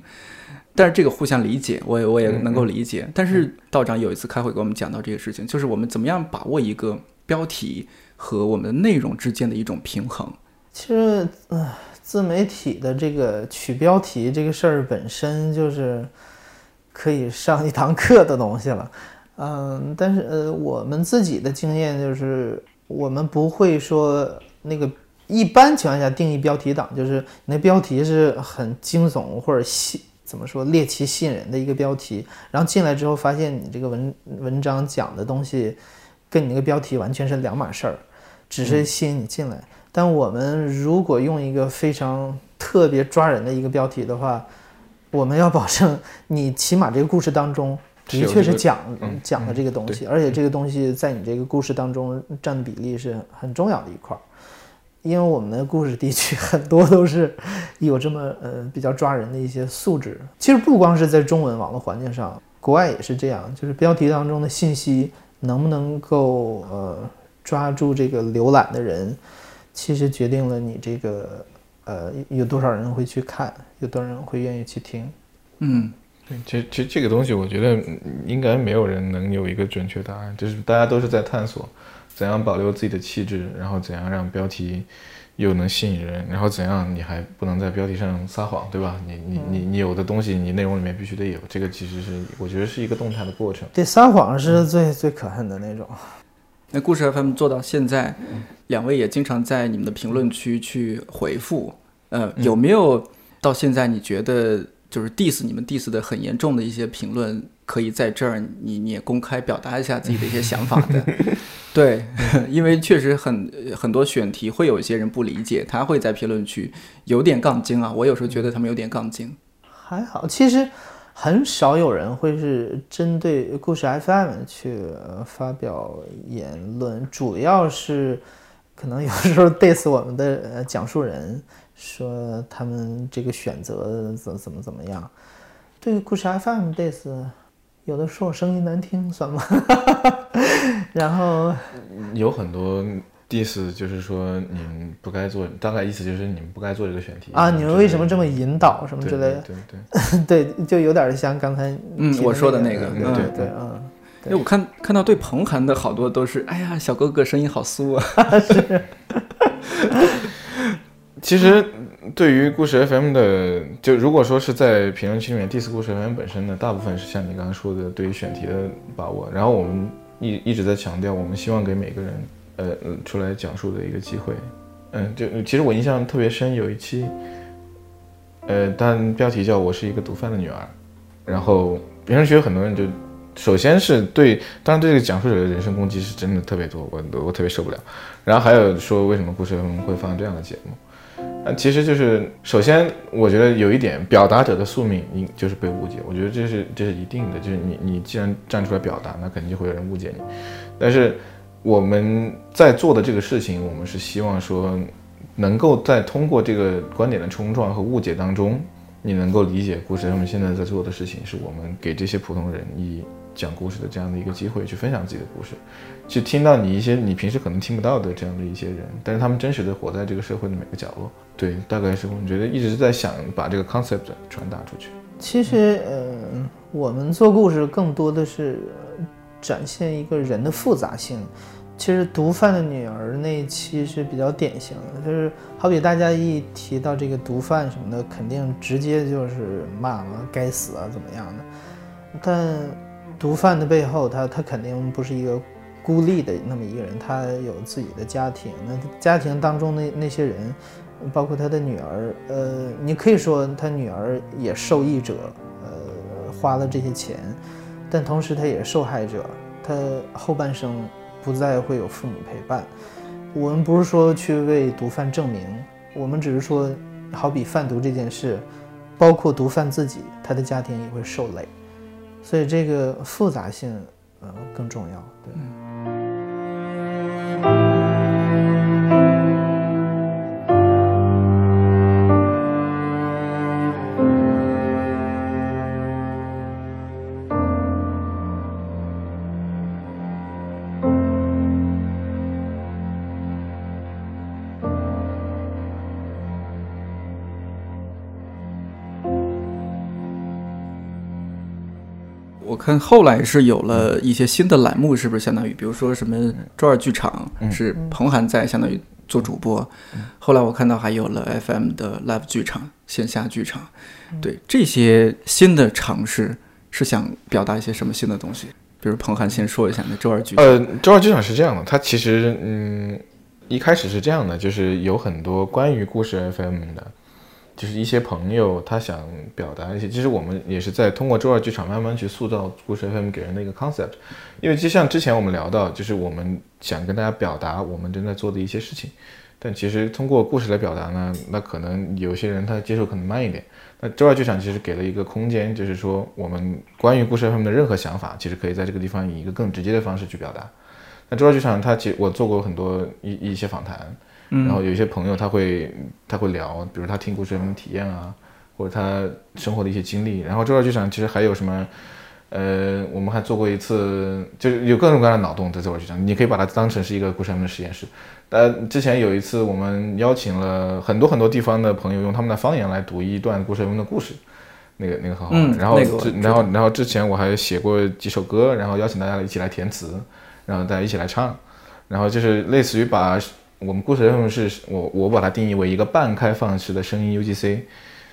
但是这个互相理解，我也我也能够理解。但是道长有一次开会给我们讲到这个事情，就是我们怎么样把握一个标题。和我们的内容之间的一种平衡。其实，呃，自媒体的这个取标题这个事儿本身就是可以上一堂课的东西了。嗯，但是呃，我们自己的经验就是，我们不会说那个一般情况下定义标题党，就是那标题是很惊悚或者吸怎么说猎奇吸引人的一个标题，然后进来之后发现你这个文文章讲的东西跟你那个标题完全是两码事儿。只是吸引你进来，但我们如果用一个非常特别抓人的一个标题的话，我们要保证你起码这个故事当中的确是讲讲的这个东西，而且这个东西在你这个故事当中占的比例是很重要的一块儿。因为我们的故事地区很多都是有这么呃比较抓人的一些素质。其实不光是在中文网络环境上，国外也是这样，就是标题当中的信息能不能够呃。抓住这个浏览的人，其实决定了你这个呃有多少人会去看，有多少人会愿意去听。嗯，对，其实其实这个东西，我觉得应该没有人能有一个准确答案，就是大家都是在探索怎样保留自己的气质，然后怎样让标题又能吸引人，然后怎样你还不能在标题上撒谎，对吧？你你你你有的东西，你内容里面必须得有，这个其实是我觉得是一个动态的过程。对，撒谎是最最可恨的那种。那故事 FM 做到现在，两位也经常在你们的评论区去回复。呃，有没有到现在你觉得就是 diss 你们 diss 的很严重的一些评论，可以在这儿你你也公开表达一下自己的一些想法的？[laughs] 对，[laughs] 因为确实很很多选题会有一些人不理解，他会在评论区有点杠精啊。我有时候觉得他们有点杠精。还好，其实。很少有人会是针对故事 FM 去发表言论，主要是可能有时候 diss 我们的讲述人，说他们这个选择怎怎么怎么样。对于故事 FM diss，有的说我声音难听，算吗？[laughs] 然后有很多 diss 就是说你们不该做，大概意思就是你们不该做这个选题啊，你们为什么这么引导什么之类的？对对 [laughs] 对，就有点像刚才嗯我说的那个，对对嗯。因为我看看到对彭涵的好多都是，哎呀，小哥哥声音好酥啊。[laughs] 是。其实对于故事 FM 的，就如果说是在评论区里面 diss 故事 FM 本身呢，大部分是像你刚刚说的，对于选题的把握。然后我们一一直在强调，我们希望给每个人，呃，出来讲述的一个机会。嗯，就其实我印象特别深，有一期，呃，但标题叫我是一个毒贩的女儿，然后评论区有很多人就。首先是对，当然对这个讲述者的人身攻击是真的特别多，我我特别受不了。然后还有说为什么故事会放这样的节目，那其实就是首先我觉得有一点，表达者的宿命应就是被误解，我觉得这是这是一定的，就是你你既然站出来表达，那肯定就会有人误解你。但是我们在做的这个事情，我们是希望说，能够在通过这个观点的冲撞和误解当中，你能够理解故事他们现在在做的事情，是我们给这些普通人以。讲故事的这样的一个机会，去分享自己的故事，去听到你一些你平时可能听不到的这样的一些人，但是他们真实的活在这个社会的每个角落。对，大概是我们觉得一直在想把这个 concept 传达出去。其实，呃，我们做故事更多的是展现一个人的复杂性。其实，毒贩的女儿那一期是比较典型的，就是好比大家一提到这个毒贩什么的，肯定直接就是骂了，该死啊，怎么样的，但。毒贩的背后，他他肯定不是一个孤立的那么一个人，他有自己的家庭。那家庭当中那那些人，包括他的女儿，呃，你可以说他女儿也受益者，呃，花了这些钱，但同时他也是受害者，他后半生不再会有父母陪伴。我们不是说去为毒贩证明，我们只是说，好比贩毒这件事，包括毒贩自己，他的家庭也会受累。所以这个复杂性，呃，更重要，对。看后来是有了一些新的栏目，是不是相当于，比如说什么周二剧场是彭涵在相当于做主播，后来我看到还有了 FM 的 Live 剧场线下剧场，对这些新的尝试是想表达一些什么新的东西？比如彭涵先说一下那周二剧场。呃，周二剧场是这样的，它其实嗯一开始是这样的，就是有很多关于故事 FM 的。就是一些朋友他想表达一些，其实我们也是在通过周二剧场慢慢去塑造故事 FM 给人的一个 concept，因为就像之前我们聊到，就是我们想跟大家表达我们正在做的一些事情，但其实通过故事来表达呢，那可能有些人他接受可能慢一点。那周二剧场其实给了一个空间，就是说我们关于故事 FM 的任何想法，其实可以在这个地方以一个更直接的方式去表达。那周二剧场它其实我做过很多一一些访谈。然后有一些朋友他会他会聊，比如他听故事什么体验啊，或者他生活的一些经历。然后周二剧场其实还有什么，呃，我们还做过一次，就是有各种各样的脑洞在周二剧场，你可以把它当成是一个故事的实验室。呃，之前有一次我们邀请了很多很多地方的朋友，用他们的方言来读一段故事中的故事，那个那个很好。然后然后然后之前我还写过几首歌，然后邀请大家一起来填词，然后大家一起来唱，然后就是类似于把。我们故事任务是我我把它定义为一个半开放式的声音 UGC，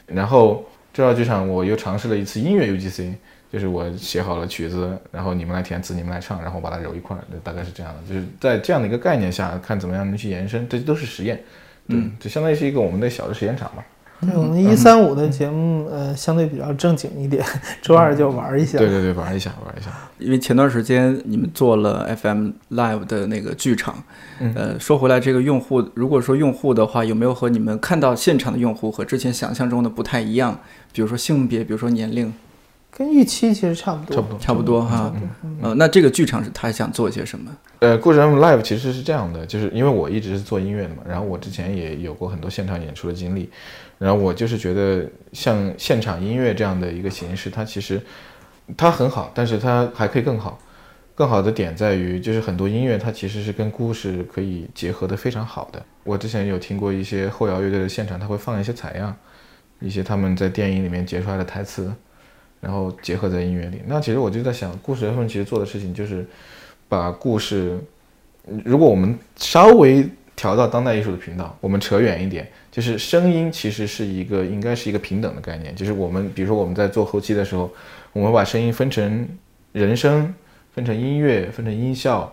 然后这道剧场我又尝试了一次音乐 UGC，就是我写好了曲子，然后你们来填词，你们来唱，然后把它揉一块，大概是这样的，就是在这样的一个概念下看怎么样能去延伸，这都是实验，嗯，就相当于是一个我们的小的实验场吧。对我们一三五的节目，呃，相对比较正经一点，[laughs] 周二就玩一下。对对对，玩一下，玩一下。因为前段时间你们做了 FM Live 的那个剧场，呃，说回来，这个用户，如果说用户的话，有没有和你们看到现场的用户和之前想象中的不太一样？比如说性别，比如说年龄，跟预期其实差不多，差不多，差不多哈。呃，那这个剧场是他想做一些什么？呃，故事 Live 其实是这样的，就是因为我一直是做音乐的嘛，然后我之前也有过很多现场演出的经历。然后我就是觉得，像现场音乐这样的一个形式，它其实它很好，但是它还可以更好。更好的点在于，就是很多音乐它其实是跟故事可以结合的非常好的。我之前有听过一些后摇乐队的现场，他会放一些采样，一些他们在电影里面截出来的台词，然后结合在音乐里。那其实我就在想，故事他们其实做的事情就是把故事，如果我们稍微调到当代艺术的频道，我们扯远一点，就是声音其实是一个应该是一个平等的概念。就是我们比如说我们在做后期的时候，我们把声音分成人声。分成音乐，分成音效，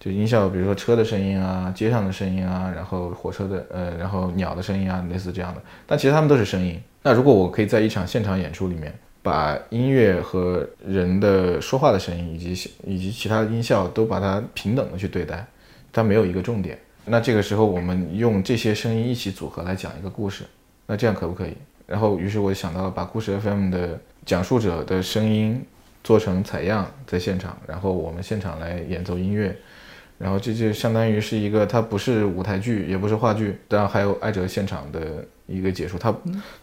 就音效，比如说车的声音啊，街上的声音啊，然后火车的，呃，然后鸟的声音啊，类似这样的。但其实他们都是声音。那如果我可以在一场现场演出里面，把音乐和人的说话的声音，以及以及其他音效都把它平等的去对待，它没有一个重点。那这个时候我们用这些声音一起组合来讲一个故事，那这样可不可以？然后于是我就想到了把故事 FM 的讲述者的声音。做成采样在现场，然后我们现场来演奏音乐，然后这就相当于是一个，它不是舞台剧，也不是话剧，当然还有艾哲现场的一个解说，它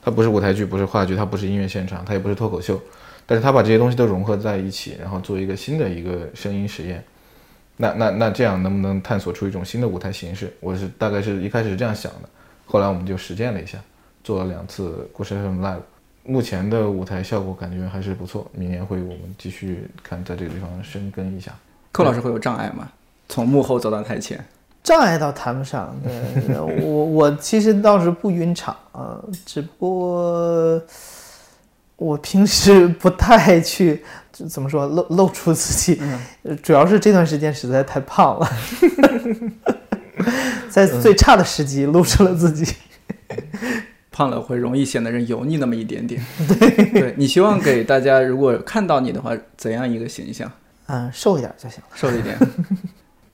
它不是舞台剧，不是话剧，它不是音乐现场，它也不是脱口秀，但是它把这些东西都融合在一起，然后做一个新的一个声音实验，那那那这样能不能探索出一种新的舞台形式？我是大概是一开始是这样想的，后来我们就实践了一下，做了两次故事 FM Live。目前的舞台效果感觉还是不错，明年会我们继续看在这个地方深耕一下。寇老师会有障碍吗？从幕后走到台前，障碍倒谈不上。对 [laughs] 我我其实倒是不晕场啊，只不过我平时不太去怎么说露露出自己，主要是这段时间实在太胖了，在最差的时机露出了自己。[laughs] 胖了会容易显得人油腻那么一点点。[laughs] 对，对你希望给大家如果看到你的话，怎样一个形象？嗯，瘦一点就行了，瘦一点。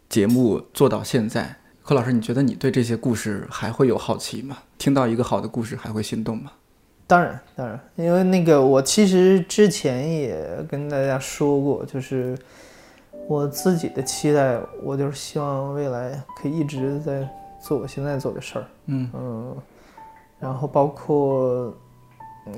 节目做到现在，柯老师，你觉得你对这些故事还会有好奇吗？听到一个好的故事还会心动吗？当然，当然，因为那个我其实之前也跟大家说过，就是我自己的期待，我就是希望未来可以一直在做我现在做的事儿。嗯嗯。然后包括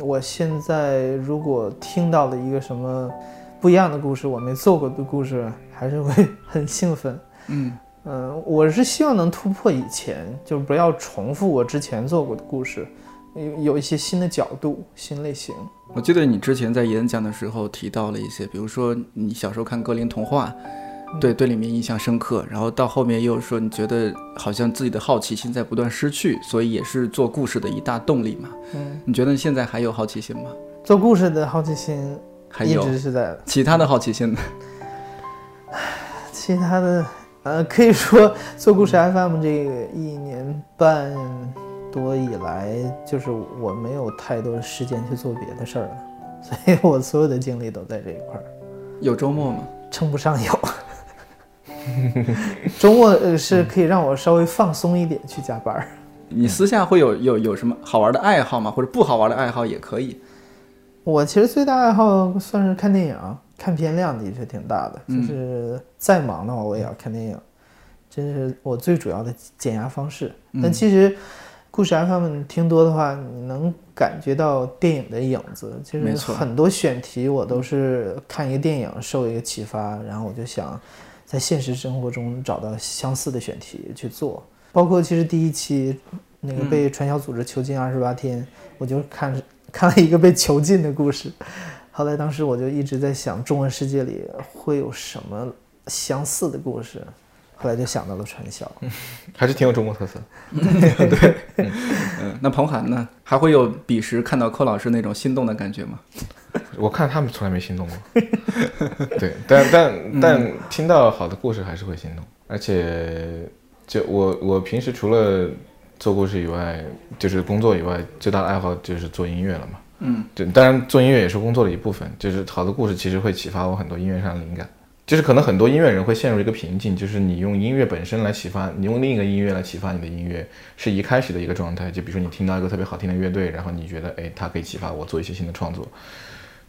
我现在如果听到了一个什么不一样的故事，我没做过的故事，还是会很兴奋。嗯嗯，我是希望能突破以前，就不要重复我之前做过的故事，有有一些新的角度、新类型。我记得你之前在演讲的时候提到了一些，比如说你小时候看格林童话。对，对里面印象深刻，然后到后面又说你觉得好像自己的好奇心在不断失去，所以也是做故事的一大动力嘛。嗯，你觉得现在还有好奇心吗？做故事的好奇心还一直是在的。其他的好奇心呢？其他的，呃，可以说做故事 FM 这个一年半多以来，就是我没有太多的时间去做别的事儿了，[laughs] 所以我所有的精力都在这一块儿。有周末吗？称不上有。[laughs] 周末是可以让我稍微放松一点去加班。你私下会有有有什么好玩的爱好吗？或者不好玩的爱好也可以。我其实最大爱好算是看电影，看片量的确挺大的。就是再忙的话，我也要看电影，这是我最主要的减压方式。但其实故事 FM 听多的话，你能感觉到电影的影子。其实很多选题我都是看一个电影受一个启发，然后我就想。在现实生活中找到相似的选题去做，包括其实第一期那个被传销组织囚禁二十八天，我就看 [laughs] 看了一个被囚禁的故事。后来当时我就一直在想，中文世界里会有什么相似的故事。后来就想到了传销，还是挺有中国特色。对，嗯，那彭涵呢？还会有彼时看到寇老师那种心动的感觉吗？[laughs] 我看他们从来没心动过。对，但但但听到好的故事还是会心动。而且，就我我平时除了做故事以外，就是工作以外，最大的爱好就是做音乐了嘛。嗯，对，当然做音乐也是工作的一部分。就是好的故事其实会启发我很多音乐上的灵感。就是可能很多音乐人会陷入一个瓶颈，就是你用音乐本身来启发，你用另一个音乐来启发你的音乐，是一开始的一个状态。就比如说你听到一个特别好听的乐队，然后你觉得，哎，它可以启发我做一些新的创作。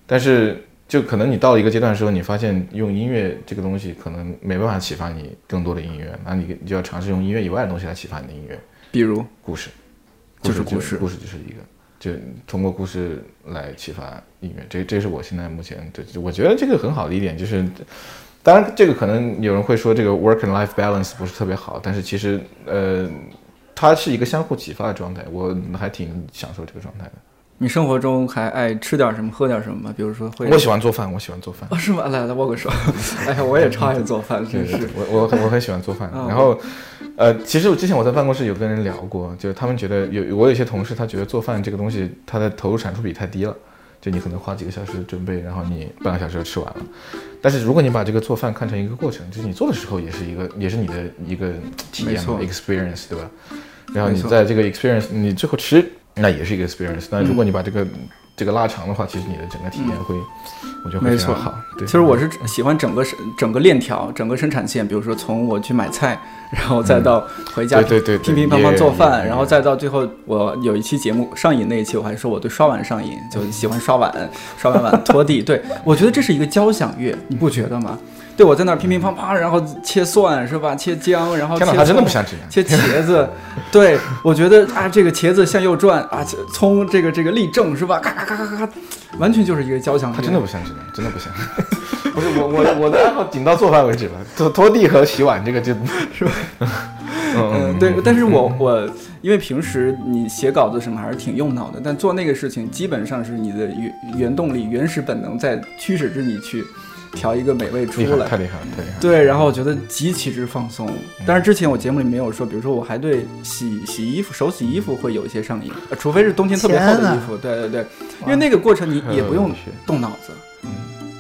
但是就可能你到了一个阶段的时候，你发现用音乐这个东西可能没办法启发你更多的音乐，那你就要尝试用音乐以外的东西来启发你的音乐，比如故事，就是故事，故事就是一个，就通过故事来启发音乐。这这是我现在目前对，我觉得这个很好的一点就是。当然，这个可能有人会说这个 work and life balance 不是特别好，但是其实呃，它是一个相互启发的状态，我还挺享受这个状态的。你生活中还爱吃点什么，喝点什么吗？比如说会，我喜欢做饭，我喜欢做饭。哦，是吗？来来握个手。哎呀，我也超爱做饭，真是。我我我很喜欢做饭。然后，呃，其实我之前我在办公室有跟人聊过，就是他们觉得有我有些同事，他觉得做饭这个东西，它的投入产出比太低了。就你可能花几个小时准备，然后你半个小时就吃完了。但是如果你把这个做饭看成一个过程，就是你做的时候也是一个，也是你的一个体验，experience，对吧？然后你在这个 experience，你最后吃。那也是一个 experience。那如果你把这个这个拉长的话，其实你的整个体验会，我觉得会非常好。对，其实我是喜欢整个生整个链条，整个生产线。比如说从我去买菜，[laughs] 然后再到回家对对乒乒乓乓做饭，然后再到最后我有一期节目上瘾那一期，我还说我对刷碗上瘾，就喜欢刷碗，刷完碗拖地。对我觉得这是一个交响乐，你不觉得吗？对，我在那儿乒乒乓乓，然后切蒜是吧？切姜，然后切葱，切茄子。[laughs] 对，我觉得啊，这个茄子向右转啊，葱这个这个立正是吧？咔咔咔咔咔，完全就是一个交响。他真的不像直男，真的不像。[laughs] 不是我我我的爱好仅到做饭为止了，拖拖地和洗碗这个就是吧？嗯，对。但是我我因为平时你写稿子什么还是挺用脑的，但做那个事情基本上是你的原原动力、原始本能在驱使着你去。调一个美味出来，太厉害了，太厉害。对，然后我觉得极其之放松。但是之前我节目里没有说，比如说我还对洗洗衣服、手洗衣服会有一些上瘾，除非是冬天特别厚的衣服。对对对，因为那个过程你也不用动脑子，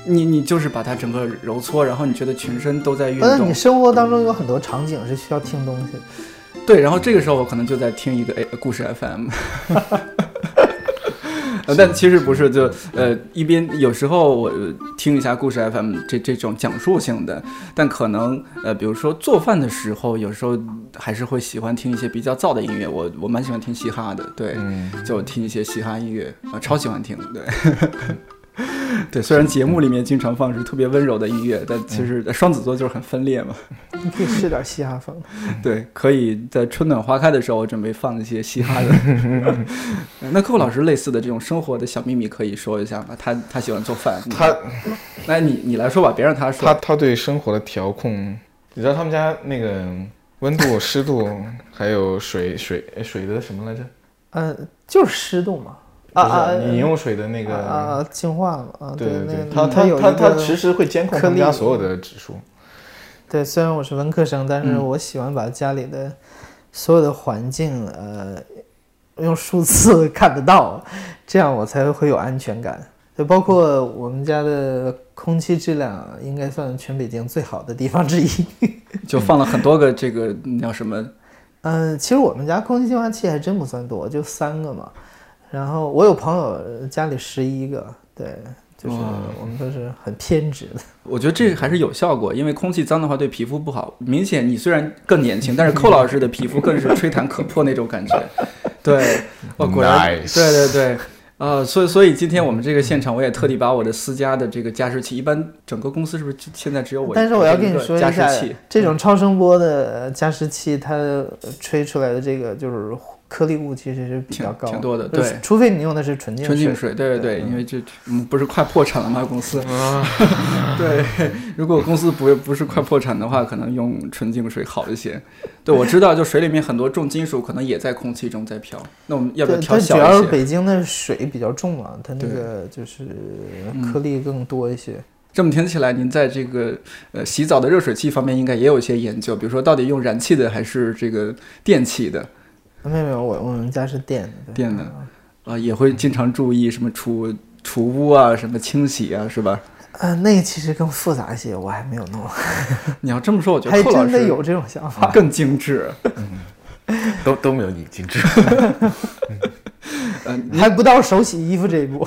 你你就是把它整个揉搓，然后你觉得全身都在运动。你生活当中有很多场景是需要听东西。对，然后这个时候我可能就在听一个诶故事 FM。[laughs] 但其实不是，就呃一边有时候我听一下故事 FM 这这种讲述性的，但可能呃比如说做饭的时候，有时候还是会喜欢听一些比较燥的音乐。我我蛮喜欢听嘻哈的，对，就听一些嘻哈音乐啊，超喜欢听，对。[laughs] 对，虽然节目里面经常放是特别温柔的音乐，但其实双子座就是很分裂嘛。你 [laughs] 可以试点嘻哈风。[laughs] 对，可以在春暖花开的时候，我准备放一些嘻哈的。那寇老师类似的这种生活的小秘密可以说一下吗？他他喜欢做饭。他，那你你来说吧，别让他说。他他对生活的调控，你知道他们家那个温度、湿度，还有水水水的什么来着？呃，就是湿度嘛。啊啊！饮用水的那个啊，净化了啊。对对对，它它它其实会监控他们家所有的指数。对，虽然我是文科生，但是我喜欢把家里的所有的环境呃用数字 [laughs] 看得到，这样我才会有安全感。就包括我们家的空气质量，应该算全北京最好的地方之一。[laughs] 就放了很多个这个叫什么？嗯，其实我们家空气净化器还真不算多，就三个嘛。然后我有朋友家里十一个，对，就是我们都是很偏执的。[laughs] 我觉得这还是有效果，因为空气脏的话对皮肤不好。明显你虽然更年轻，但是寇老师的皮肤更是吹弹可破那种感觉。[laughs] 对，哦，果然，对对对，啊，所以所以今天我们这个现场，我也特地把我的私家的这个加湿器，一般整个公司是不是现在只有我？但是我要跟你说一下，这种超声波的加湿器，它吹出来的这个就是。颗粒物其实是比较高，挺多的，对，除非你用的是纯净纯净水，对对对，因为这嗯不是快破产了吗？公司，[laughs] 对，如果公司不不是快破产的话，可能用纯净水好一些。对，我知道，就水里面很多重金属可能也在空气中在飘，那我们要不要调小一些？主要是北京的水比较重嘛，它那个就是颗粒更多一些。这么听起来，您在这个呃洗澡的热水器方面应该也有一些研究，比如说到底用燃气的还是这个电气的？没有没有，我我们家是电的，电的，啊，也会经常注意什么除除污啊，什么清洗啊，是吧？呃，那个其实更复杂一些，我还没有弄。[laughs] 你要这么说，我觉得还真的有这种想法，更精致，[laughs] 都都没有你精致，嗯，[laughs] 还不到手洗衣服这一步。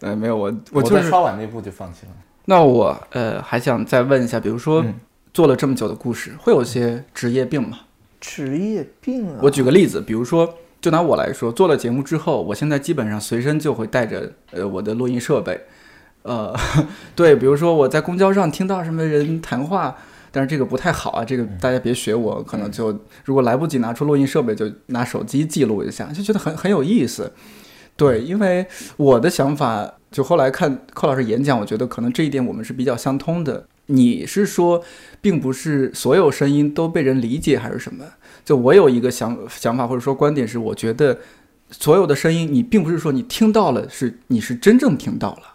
呃，没有我，我就是刷碗那步就放弃了。那我呃还想再问一下，比如说做了这么久的故事，会有些职业病吗？职业病啊！我举个例子，比如说，就拿我来说，做了节目之后，我现在基本上随身就会带着呃我的录音设备，呃，[laughs] 对，比如说我在公交上听到什么人谈话，但是这个不太好啊，这个大家别学我，可能就如果来不及拿出录音设备，就拿手机记录一下，就觉得很很有意思。对，因为我的想法，就后来看寇老师演讲，我觉得可能这一点我们是比较相通的。你是说，并不是所有声音都被人理解，还是什么？就我有一个想想法或者说观点是，我觉得所有的声音，你并不是说你听到了是你是真正听到了。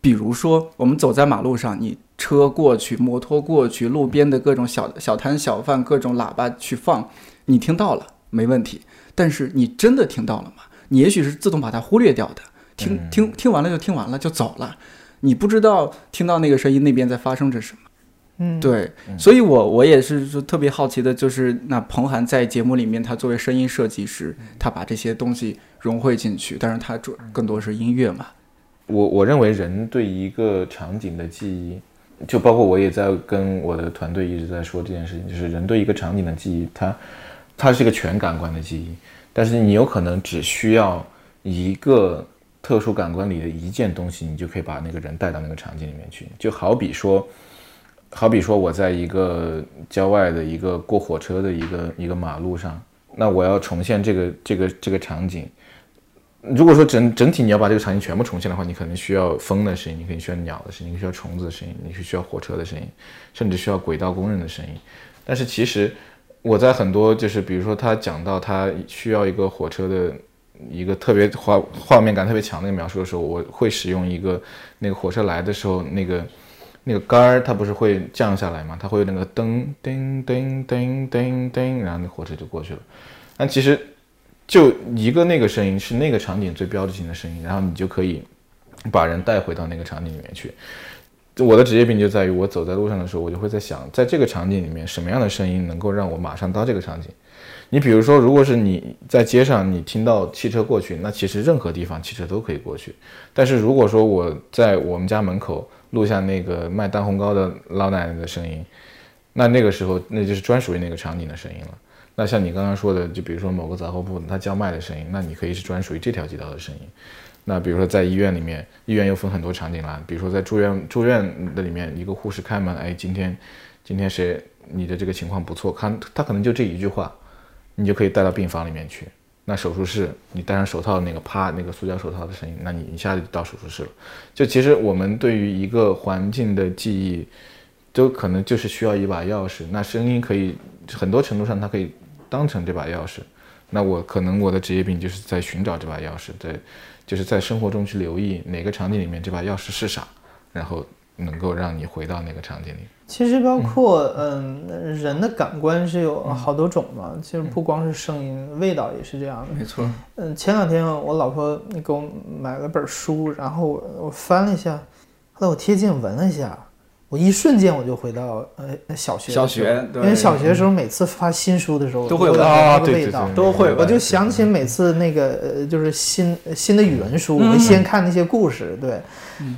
比如说，我们走在马路上，你车过去，摩托过去，路边的各种小小摊小贩，各种喇叭去放，你听到了没问题。但是你真的听到了吗？你也许是自动把它忽略掉的，听听听完了就听完了就走了，你不知道听到那个声音那边在发生着什么。嗯，对，所以我我也是说特别好奇的，就是那彭涵在节目里面，他作为声音设计师，他把这些东西融汇进去，但是他主更多是音乐嘛。我我认为人对一个场景的记忆，就包括我也在跟我的团队一直在说这件事情，就是人对一个场景的记忆，它它是一个全感官的记忆，但是你有可能只需要一个特殊感官里的一件东西，你就可以把那个人带到那个场景里面去，就好比说。好比说，我在一个郊外的一个过火车的一个一个马路上，那我要重现这个这个这个场景。如果说整整体你要把这个场景全部重现的话，你可能需要风的声音，你可能需要鸟的声音，需要虫子的声音，你是需要火车的声音，甚至需要轨道工人的声音。但是其实我在很多就是比如说他讲到他需要一个火车的一个特别画画面感特别强的一个描述的时候，我会使用一个那个火车来的时候那个。那个杆儿它不是会降下来吗？它会有那个噔噔噔噔噔噔，然后那火车就过去了。但其实就一个那个声音是那个场景最标志性的声音，然后你就可以把人带回到那个场景里面去。我的职业病就在于我走在路上的时候，我就会在想，在这个场景里面什么样的声音能够让我马上到这个场景。你比如说，如果是你在街上，你听到汽车过去，那其实任何地方汽车都可以过去。但是如果说我在我们家门口，录下那个卖蛋烘糕的老奶奶的声音，那那个时候那就是专属于那个场景的声音了。那像你刚刚说的，就比如说某个杂货铺他叫卖的声音，那你可以是专属于这条街道的声音。那比如说在医院里面，医院又分很多场景啦，比如说在住院住院的里面，一个护士开门，哎，今天今天谁你的这个情况不错，看他可能就这一句话，你就可以带到病房里面去。那手术室，你戴上手套那个啪，那个塑胶手套的声音，那你一下就到手术室了。就其实我们对于一个环境的记忆，都可能就是需要一把钥匙。那声音可以很多程度上，它可以当成这把钥匙。那我可能我的职业病就是在寻找这把钥匙，在就是在生活中去留意哪个场景里面这把钥匙是啥，然后能够让你回到那个场景里。其实包括嗯，人的感官是有好多种嘛。其实不光是声音，味道也是这样的。没错。嗯，前两天我老婆给我买了本书，然后我我翻了一下，后来我贴近闻了一下，我一瞬间我就回到呃小学。小学。因为小学的时候每次发新书的时候都会有那个味道，都会。我就想起每次那个呃，就是新新的语文书，我们先看那些故事，对，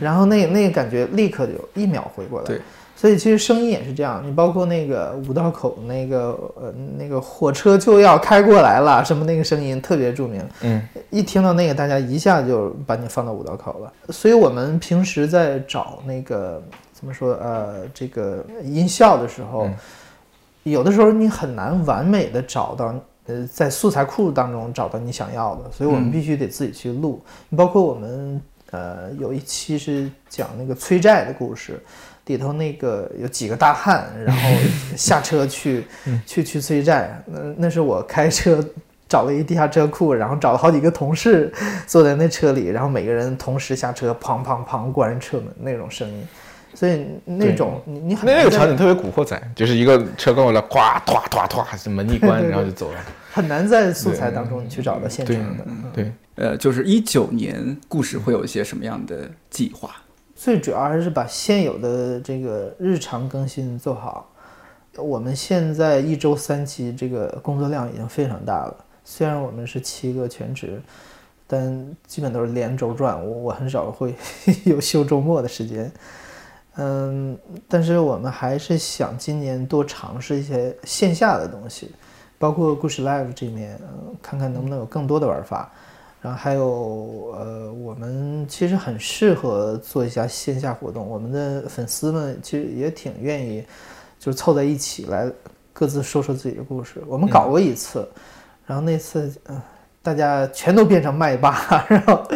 然后那那个感觉立刻就一秒回过来。对。所以其实声音也是这样，你包括那个五道口那个呃那个火车就要开过来了，什么那个声音特别著名，嗯，一听到那个，大家一下就把你放到五道口了。所以我们平时在找那个怎么说呃这个音效的时候，有的时候你很难完美的找到呃在素材库当中找到你想要的，所以我们必须得自己去录。包括我们呃有一期是讲那个催债的故事。里头那个有几个大汉，然后下车去 [laughs] 去去催债。那那是我开车找了一地下车库，然后找了好几个同事坐在那车里，然后每个人同时下车，砰砰砰关车门那种声音。所以那种你你很那个场景特别古惑仔，就是一个车过来，咵唰唰唰，门一关，然后就走了。很难在素材当中去找到现场的。对，呃，就是一九年故事会有一些什么样的计划？最主要还是把现有的这个日常更新做好。我们现在一周三期，这个工作量已经非常大了。虽然我们是七个全职，但基本都是连轴转，我我很少会有休周末的时间。嗯，但是我们还是想今年多尝试一些线下的东西，包括故事 Live 这面，看看能不能有更多的玩法。然后还有，呃，我们其实很适合做一下线下活动。我们的粉丝们其实也挺愿意，就是凑在一起来各自说说自己的故事。我们搞过一次，然后那次，嗯，大家全都变成麦霸，[laughs] 然后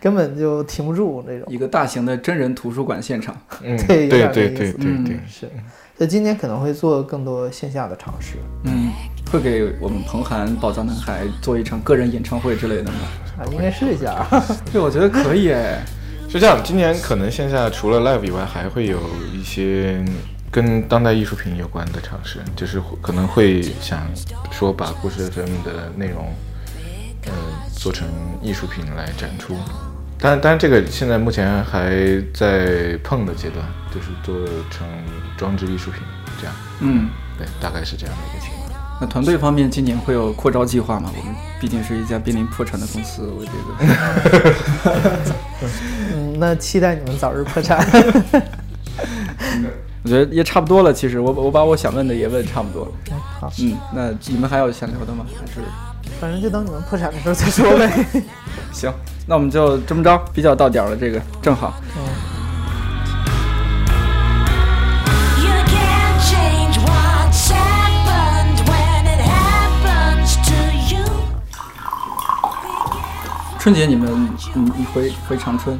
根本就停不住那种。一个大型的真人图书馆现场。嗯，对对有点意思对对对嗯对，是，所以今年可能会做更多线下的尝试。嗯，会给我们彭涵宝藏男孩做一场个人演唱会之类的吗？啊，应该试一下。[laughs] 对，我觉得可以哎。是这样，今年可能线下除了 live 以外，还会有一些跟当代艺术品有关的尝试，就是可能会想说把故事 FM 的内容，呃，做成艺术品来展出。当然，当然这个现在目前还在碰的阶段，就是做成装置艺术品这样。嗯，对，大概是这样的一个情况。那团队方面今年会有扩招计划吗？我们毕竟是一家濒临破产的公司，我觉得。[laughs] 嗯，那期待你们早日破产。[laughs] 我觉得也差不多了。其实我我把我想问的也问差不多了。好，嗯，那你们还有想聊的吗？还是反正就等你们破产的时候再说呗。[laughs] 行？那我们就这么着，比较到点儿了，这个正好。You 春节你们你你回回长春？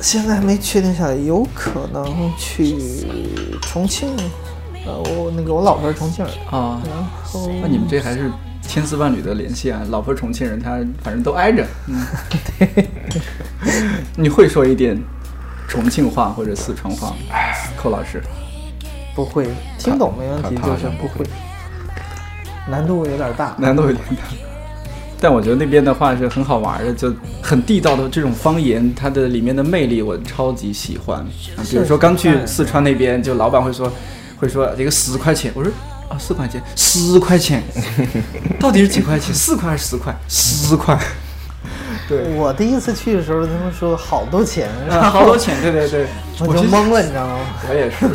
现在还没确定下来，有可能去重庆。呃，我那个我老婆是重庆人，啊，然后那你们这还是千丝万缕的联系啊！老婆重庆人，他反正都挨着。嗯，[laughs] 你会说一点重庆话或者四川话吗？寇老师，不会听懂没问题，就是不会，难度有点大。难度有点大。但我觉得那边的话是很好玩的，就很地道的这种方言，它的里面的魅力我超级喜欢。啊，比如说刚去四川那边，就老板会说，会说这个十块钱，我说啊四块钱，十块钱，到底是几块钱？四块还是十块？十块，对，我第一次去的时候，他们说好多钱，啊 [laughs] 好多钱，对对对，[laughs] 我就懵了，你知道吗？我也是，